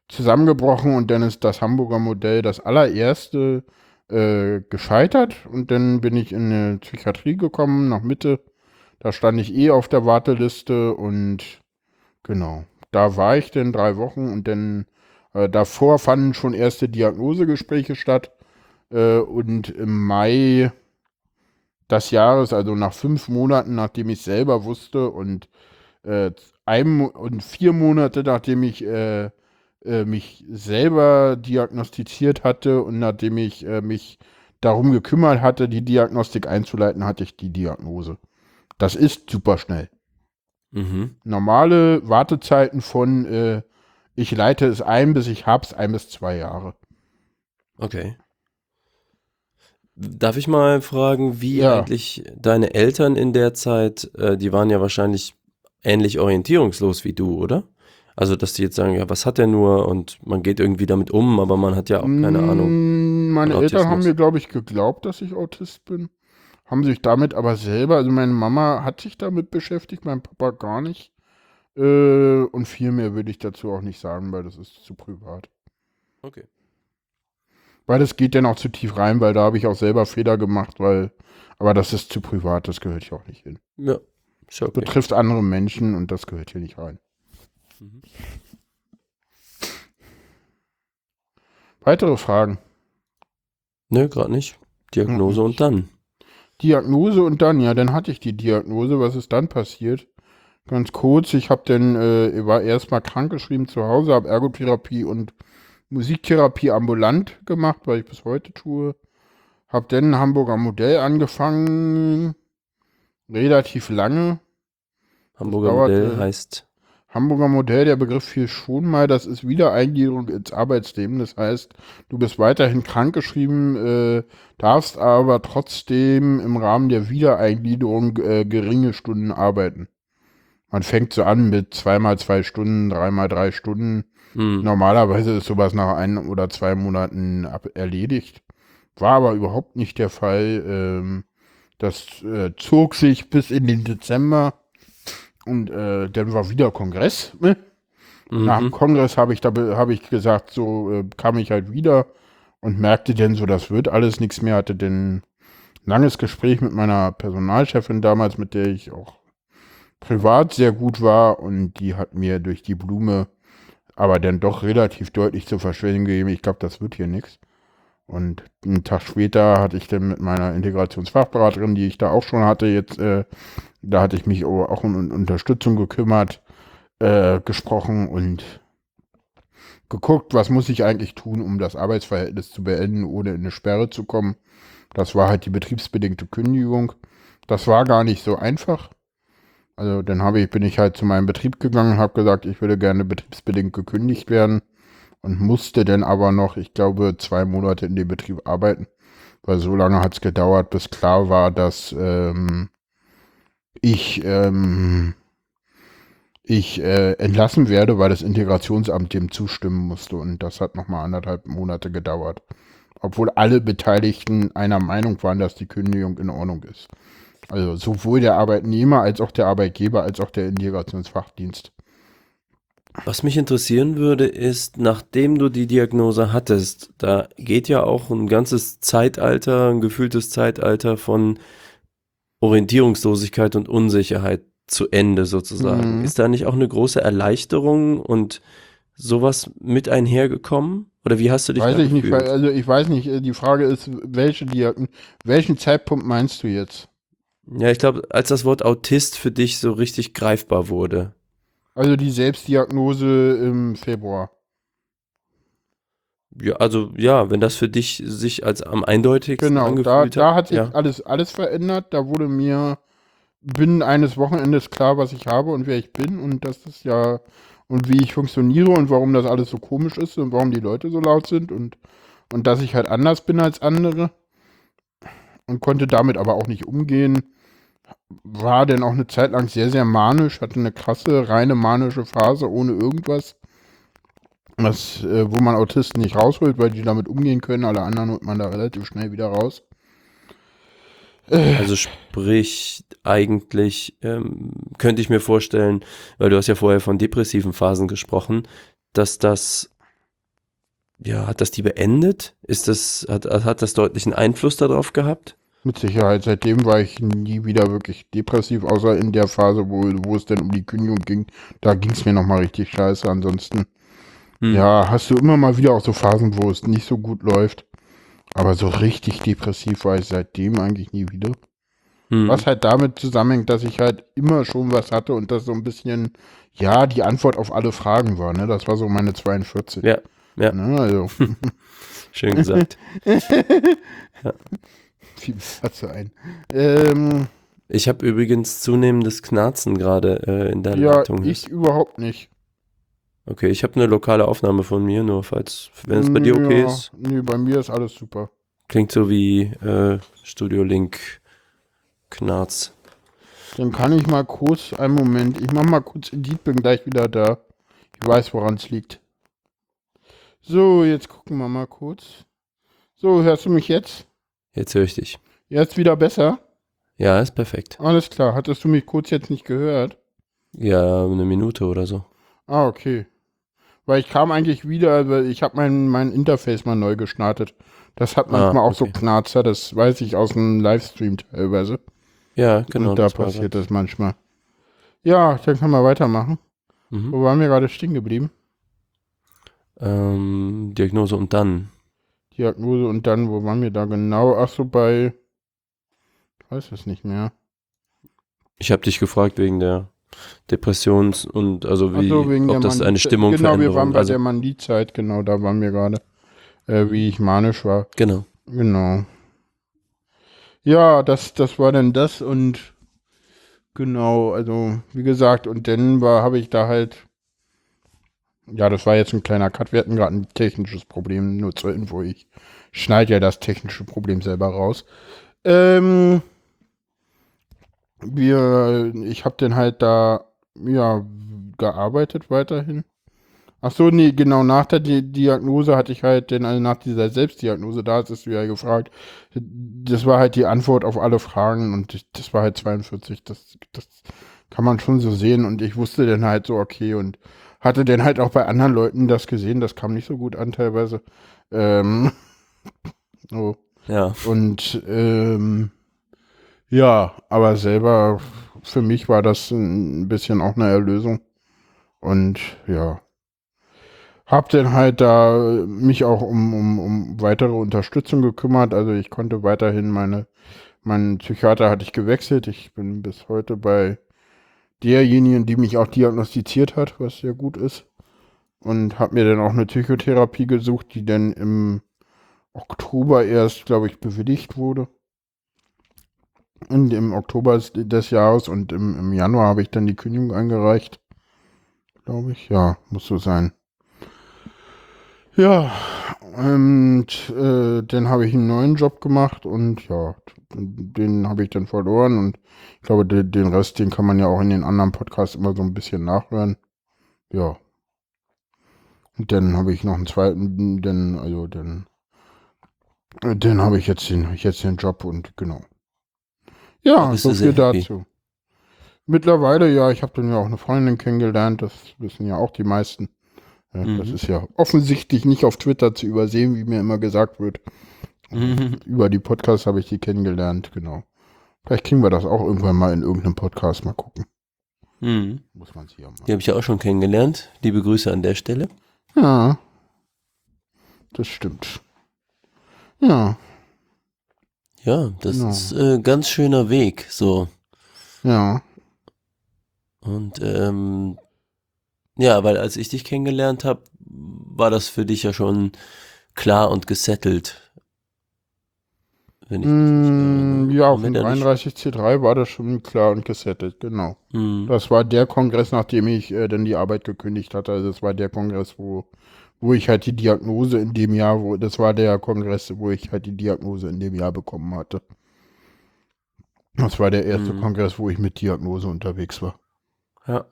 zusammengebrochen und dann ist das Hamburger Modell das allererste äh, gescheitert und dann bin ich in eine Psychiatrie gekommen, nach Mitte. Da stand ich eh auf der Warteliste und genau, da war ich dann drei Wochen und dann äh, davor fanden schon erste Diagnosegespräche statt äh, und im Mai des Jahres, also nach fünf Monaten, nachdem ich selber wusste und äh, ein, und vier Monate, nachdem ich äh, äh, mich selber diagnostiziert hatte und nachdem ich äh, mich darum gekümmert hatte, die Diagnostik einzuleiten, hatte ich die Diagnose. Das ist super schnell. Mhm. Normale Wartezeiten von äh, ich leite es ein, bis ich hab's, ein bis zwei Jahre. Okay. Darf ich mal fragen, wie Ja. eigentlich deine Eltern in der Zeit, äh, die waren ja wahrscheinlich ähnlich orientierungslos wie du, oder? Also, dass die jetzt sagen, ja, was hat er nur und man geht irgendwie damit um, aber man hat ja auch keine Ahnung. Mm, Meine von Eltern haben mir, glaube ich, geglaubt, dass ich Autist bin. Haben sich damit aber selber, also meine Mama hat sich damit beschäftigt, mein Papa gar nicht. Äh, und viel mehr würde ich dazu auch nicht sagen, weil das ist zu privat. Okay. Weil das geht dann auch zu tief rein, weil da habe ich auch selber Fehler gemacht, weil, aber das ist zu privat, das gehört hier auch nicht hin. Ja, ist okay. Betrifft andere Menschen und das gehört hier nicht rein. Mhm. Weitere Fragen? Ne, gerade nicht. Diagnose Mhm. und dann. Diagnose und dann, ja, dann hatte ich die Diagnose. Was ist dann passiert? Ganz kurz, ich habe dann, äh, war erstmal krankgeschrieben zu Hause, habe Ergotherapie und Musiktherapie ambulant gemacht, weil ich bis heute tue. Habe dann ein Hamburger Modell angefangen, relativ lange. Hamburger Modell heißt, Hamburger Modell, der Begriff fiel schon mal, das ist Wiedereingliederung ins Arbeitsleben. Das heißt, du bist weiterhin krankgeschrieben, äh, darfst aber trotzdem im Rahmen der Wiedereingliederung äh, geringe Stunden arbeiten. Man fängt so an mit zweimal zwei Stunden, dreimal drei Stunden. Hm, Normalerweise ist sowas nach ein oder zwei Monaten ab erledigt. War aber überhaupt nicht der Fall. Ähm, das äh, zog sich bis in den Dezember und äh, dann war wieder Kongress. Ne? Nach dem mhm. Kongress habe ich, da habe ich gesagt, so äh, kam ich halt wieder und merkte dann so, das wird alles nichts mehr. Hatte dann ein langes Gespräch mit meiner Personalchefin damals, mit der ich auch privat sehr gut war und die hat mir durch die Blume aber dann doch relativ deutlich zu verstehen gegeben, ich glaube, das wird hier nichts. Und einen Tag später hatte ich dann mit meiner Integrationsfachberaterin, die ich da auch schon hatte, jetzt, äh, da hatte ich mich auch um Unterstützung gekümmert, äh, gesprochen und geguckt, was muss ich eigentlich tun, um das Arbeitsverhältnis zu beenden, ohne in eine Sperre zu kommen. Das war halt die betriebsbedingte Kündigung. Das war gar nicht so einfach. Also dann habe ich, bin ich halt zu meinem Betrieb gegangen und habe gesagt, ich würde gerne betriebsbedingt gekündigt werden und musste dann aber noch, ich glaube, zwei Monate in dem Betrieb arbeiten, weil so lange hat es gedauert, bis klar war, dass ähm, ich, ähm, ich äh, entlassen werde, weil das Integrationsamt dem zustimmen musste und das hat nochmal anderthalb Monate gedauert. Obwohl alle Beteiligten einer Meinung waren, dass die Kündigung in Ordnung ist. Also sowohl der Arbeitnehmer als auch der Arbeitgeber als auch der Integrationsfachdienst. Was mich interessieren würde, ist, nachdem du die Diagnose hattest, da geht ja auch ein ganzes Zeitalter, ein gefühltes Zeitalter von Orientierungslosigkeit und Unsicherheit zu Ende sozusagen. Mhm. Ist da nicht auch eine große Erleichterung und sowas mit einhergekommen? Oder wie hast du dich Weiß ich nicht, gefühlt? weil, also ich weiß nicht, äh, die Frage ist, welche Diagn welchen Zeitpunkt meinst du jetzt? Ja, ich glaube, als das Wort Autist für dich so richtig greifbar wurde. Also die Selbstdiagnose im Februar. Ja, also ja, wenn das für dich sich als am eindeutigsten Genau, da, angefühlt da hat sich ja. alles, alles verändert. Da wurde mir binnen eines Wochenendes klar, was ich habe und wer ich bin und das ist ja und wie ich funktioniere und warum das alles so komisch ist und warum die Leute so laut sind und, und dass ich halt anders bin als andere und konnte damit aber auch nicht umgehen. War dann auch eine Zeit lang sehr, sehr manisch, hatte eine krasse, reine manische Phase ohne irgendwas. Was, äh, wo man Autisten nicht rausholt, weil die damit umgehen können. Alle anderen holt man da relativ schnell wieder raus. Also sprich, eigentlich ähm, könnte ich mir vorstellen, weil du hast ja vorher von depressiven Phasen gesprochen, dass das ja, hat das die beendet? Ist das, hat, hat das deutlichen Einfluss darauf gehabt? Mit Sicherheit. Seitdem war ich nie wieder wirklich depressiv, außer in der Phase, wo, wo es denn um die Kündigung ging. Da ging es mir nochmal richtig scheiße. Ansonsten, Hm. ja, hast du immer mal wieder auch so Phasen, wo es nicht so gut läuft. Aber so richtig depressiv war ich seitdem eigentlich nie wieder. Hm. Was halt damit zusammenhängt, dass ich halt immer schon was hatte und das so ein bisschen, ja, die Antwort auf alle Fragen war, ne? Das war so meine 42. Ja, ja. Ne? Also, Schön gesagt. viel hat so ein. Ähm, Ich habe übrigens zunehmendes Knarzen gerade äh, in der ja, Leitung. ich überhaupt nicht. Okay, ich habe eine lokale Aufnahme von mir, nur falls, wenn es bei dir okay ja, ist. Nee, bei mir ist alles super. Klingt so wie äh, Studio Link Knarz. Dann kann ich mal kurz, einen Moment, ich mach mal kurz Edit, bin gleich wieder da. Ich weiß, woran es liegt. So, jetzt gucken wir mal kurz. So, hörst du mich jetzt? Jetzt höre ich dich. Jetzt wieder besser? Ja, ist perfekt. Alles klar. Hattest du mich kurz jetzt nicht gehört? Ja, eine Minute oder so. Ah, okay. Weil ich kam eigentlich wieder, weil ich habe mein, mein Interface mal neu gestartet. Das hat manchmal auch so okay. Knarzer, das weiß ich aus dem Livestream teilweise. Ja, genau. Und da das passiert das manchmal. Ja, dann können wir weitermachen. Mhm. Wo waren wir gerade stehen geblieben? Ähm, Diagnose und dann. Diagnose und dann, wo waren wir da genau? Ach so, bei. Ich weiß es nicht mehr. Ich habe dich gefragt wegen der Depressions- und also wie, so, wegen ob der das eine Stimmung Genau, wir waren bei also, der Manie-Zeit, genau, da waren wir gerade. Äh, wie ich manisch war. Genau. Genau. Ja, das, das war dann das und genau, also wie gesagt, und dann war, habe ich da halt, ja, das war jetzt ein kleiner Cut, wir hatten gerade ein technisches Problem, nur zur Info, ich schneide ja das technische Problem selber raus. Ähm, wir, ich habe dann halt da, ja, gearbeitet weiterhin. Ach so, nee, genau, nach der Di Diagnose hatte ich halt, denn also nach dieser Selbstdiagnose, da hast du ja gefragt, das war halt die Antwort auf alle Fragen und ich- das war halt 42, das, das kann man schon so sehen und ich wusste dann halt so, okay, und hatte dann halt auch bei anderen Leuten das gesehen, das kam nicht so gut an teilweise. Ähm, oh. Ja. Und ähm, ja, aber selber für mich war das ein bisschen auch eine Erlösung. Und ja, hab dann halt da mich auch um, um, um weitere Unterstützung gekümmert. Also ich konnte weiterhin meine, meinen Psychiater hatte ich gewechselt. Ich bin bis heute bei derjenigen, die mich auch diagnostiziert hat, was sehr gut ist. Und habe mir dann auch eine Psychotherapie gesucht, die dann im Oktober erst, glaube ich, bewilligt wurde. Und im Oktober des- Jahres und im, im Januar habe ich dann die Kündigung eingereicht. Glaube ich, ja, muss so sein. Ja, und äh, dann habe ich einen neuen Job gemacht und ja, den habe ich dann verloren und ich glaube, den, den Rest, den kann man ja auch in den anderen Podcasts immer so ein bisschen nachhören. Ja. Und dann habe ich noch einen zweiten, dann, also dann Dann habe ich jetzt den, ich jetzt den Job und genau. Ja, so viel dazu. Mittlerweile, ja, ich habe dann ja auch eine Freundin kennengelernt, das wissen ja auch die meisten. Ja, Das Mhm. ist ja offensichtlich nicht auf Twitter zu übersehen, wie mir immer gesagt wird. Mhm. Über die Podcasts habe ich die kennengelernt, genau. Vielleicht kriegen wir das auch irgendwann mal in irgendeinem Podcast mal gucken. Mhm. Muss man sich ja mal. Die habe ich ja auch schon kennengelernt. Liebe Grüße an der Stelle. Ja. Das stimmt. Ja, Ja, das Genau. ist äh, ganz schöner Weg, so. ja. Und ähm, ja, weil als ich dich kennengelernt habe, war das für dich ja schon klar und gesettelt. Wenn ich mich richtig Mm, ja, auf dem wir da nicht- 33C3 war das schon klar und gesettet, genau. Mhm. Das war der Kongress, nachdem ich äh, dann die Arbeit gekündigt hatte. Also das war der Kongress, wo, wo ich halt die Diagnose in dem Jahr, wo das war der Kongress, wo ich halt die Diagnose in dem Jahr bekommen hatte. Das war der erste Mhm. Kongress, wo ich mit Diagnose unterwegs war. Ja.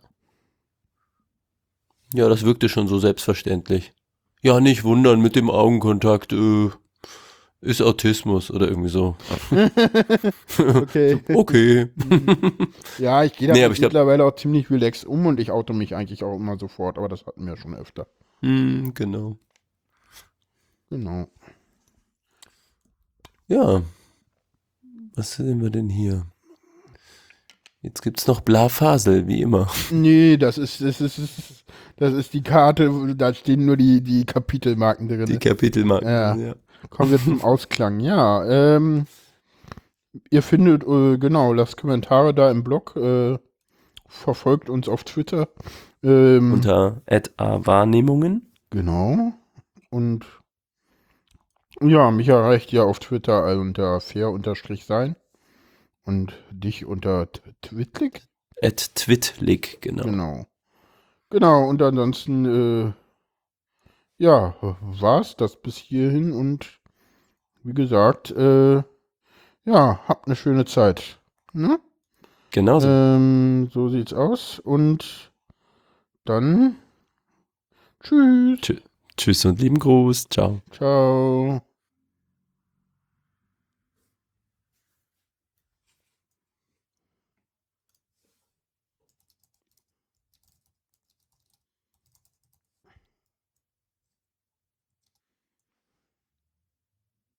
Ja, das wirkte schon so selbstverständlich. Ja, nicht wundern mit dem Augenkontakt, äh, ist Autismus oder irgendwie so. Okay. Okay. ja, ich gehe da Nee, ich glaub- mittlerweile auch ziemlich relaxed um und ich auto mich eigentlich auch immer sofort, aber das hatten wir schon öfter. Hm, genau. Genau. Ja. Was sehen wir denn hier? Jetzt gibt's noch Blafasel, wie immer. Nee, das ist, das ist, das ist, die Karte, da stehen nur die, die Kapitelmarken drin. Die Kapitelmarken. Ja. Kommen wir zum Ausklang. Ja, ähm, ihr findet, äh, genau, lasst Kommentare da im Blog, äh, verfolgt uns auf Twitter. Ähm, Unter Wahrnehmungen. Genau. Und ja, mich erreicht ja auf Twitter unter fair-sein und dich unter Twitlik. At Twitlik, genau. Genau. Genau, und ansonsten, äh, ja, war's das bis hierhin und wie gesagt, äh, ja, habt eine schöne Zeit. Ne? Genau so. Ähm, so sieht's aus und dann tschüss. Tschüss und lieben Gruß. Ciao. Ciao.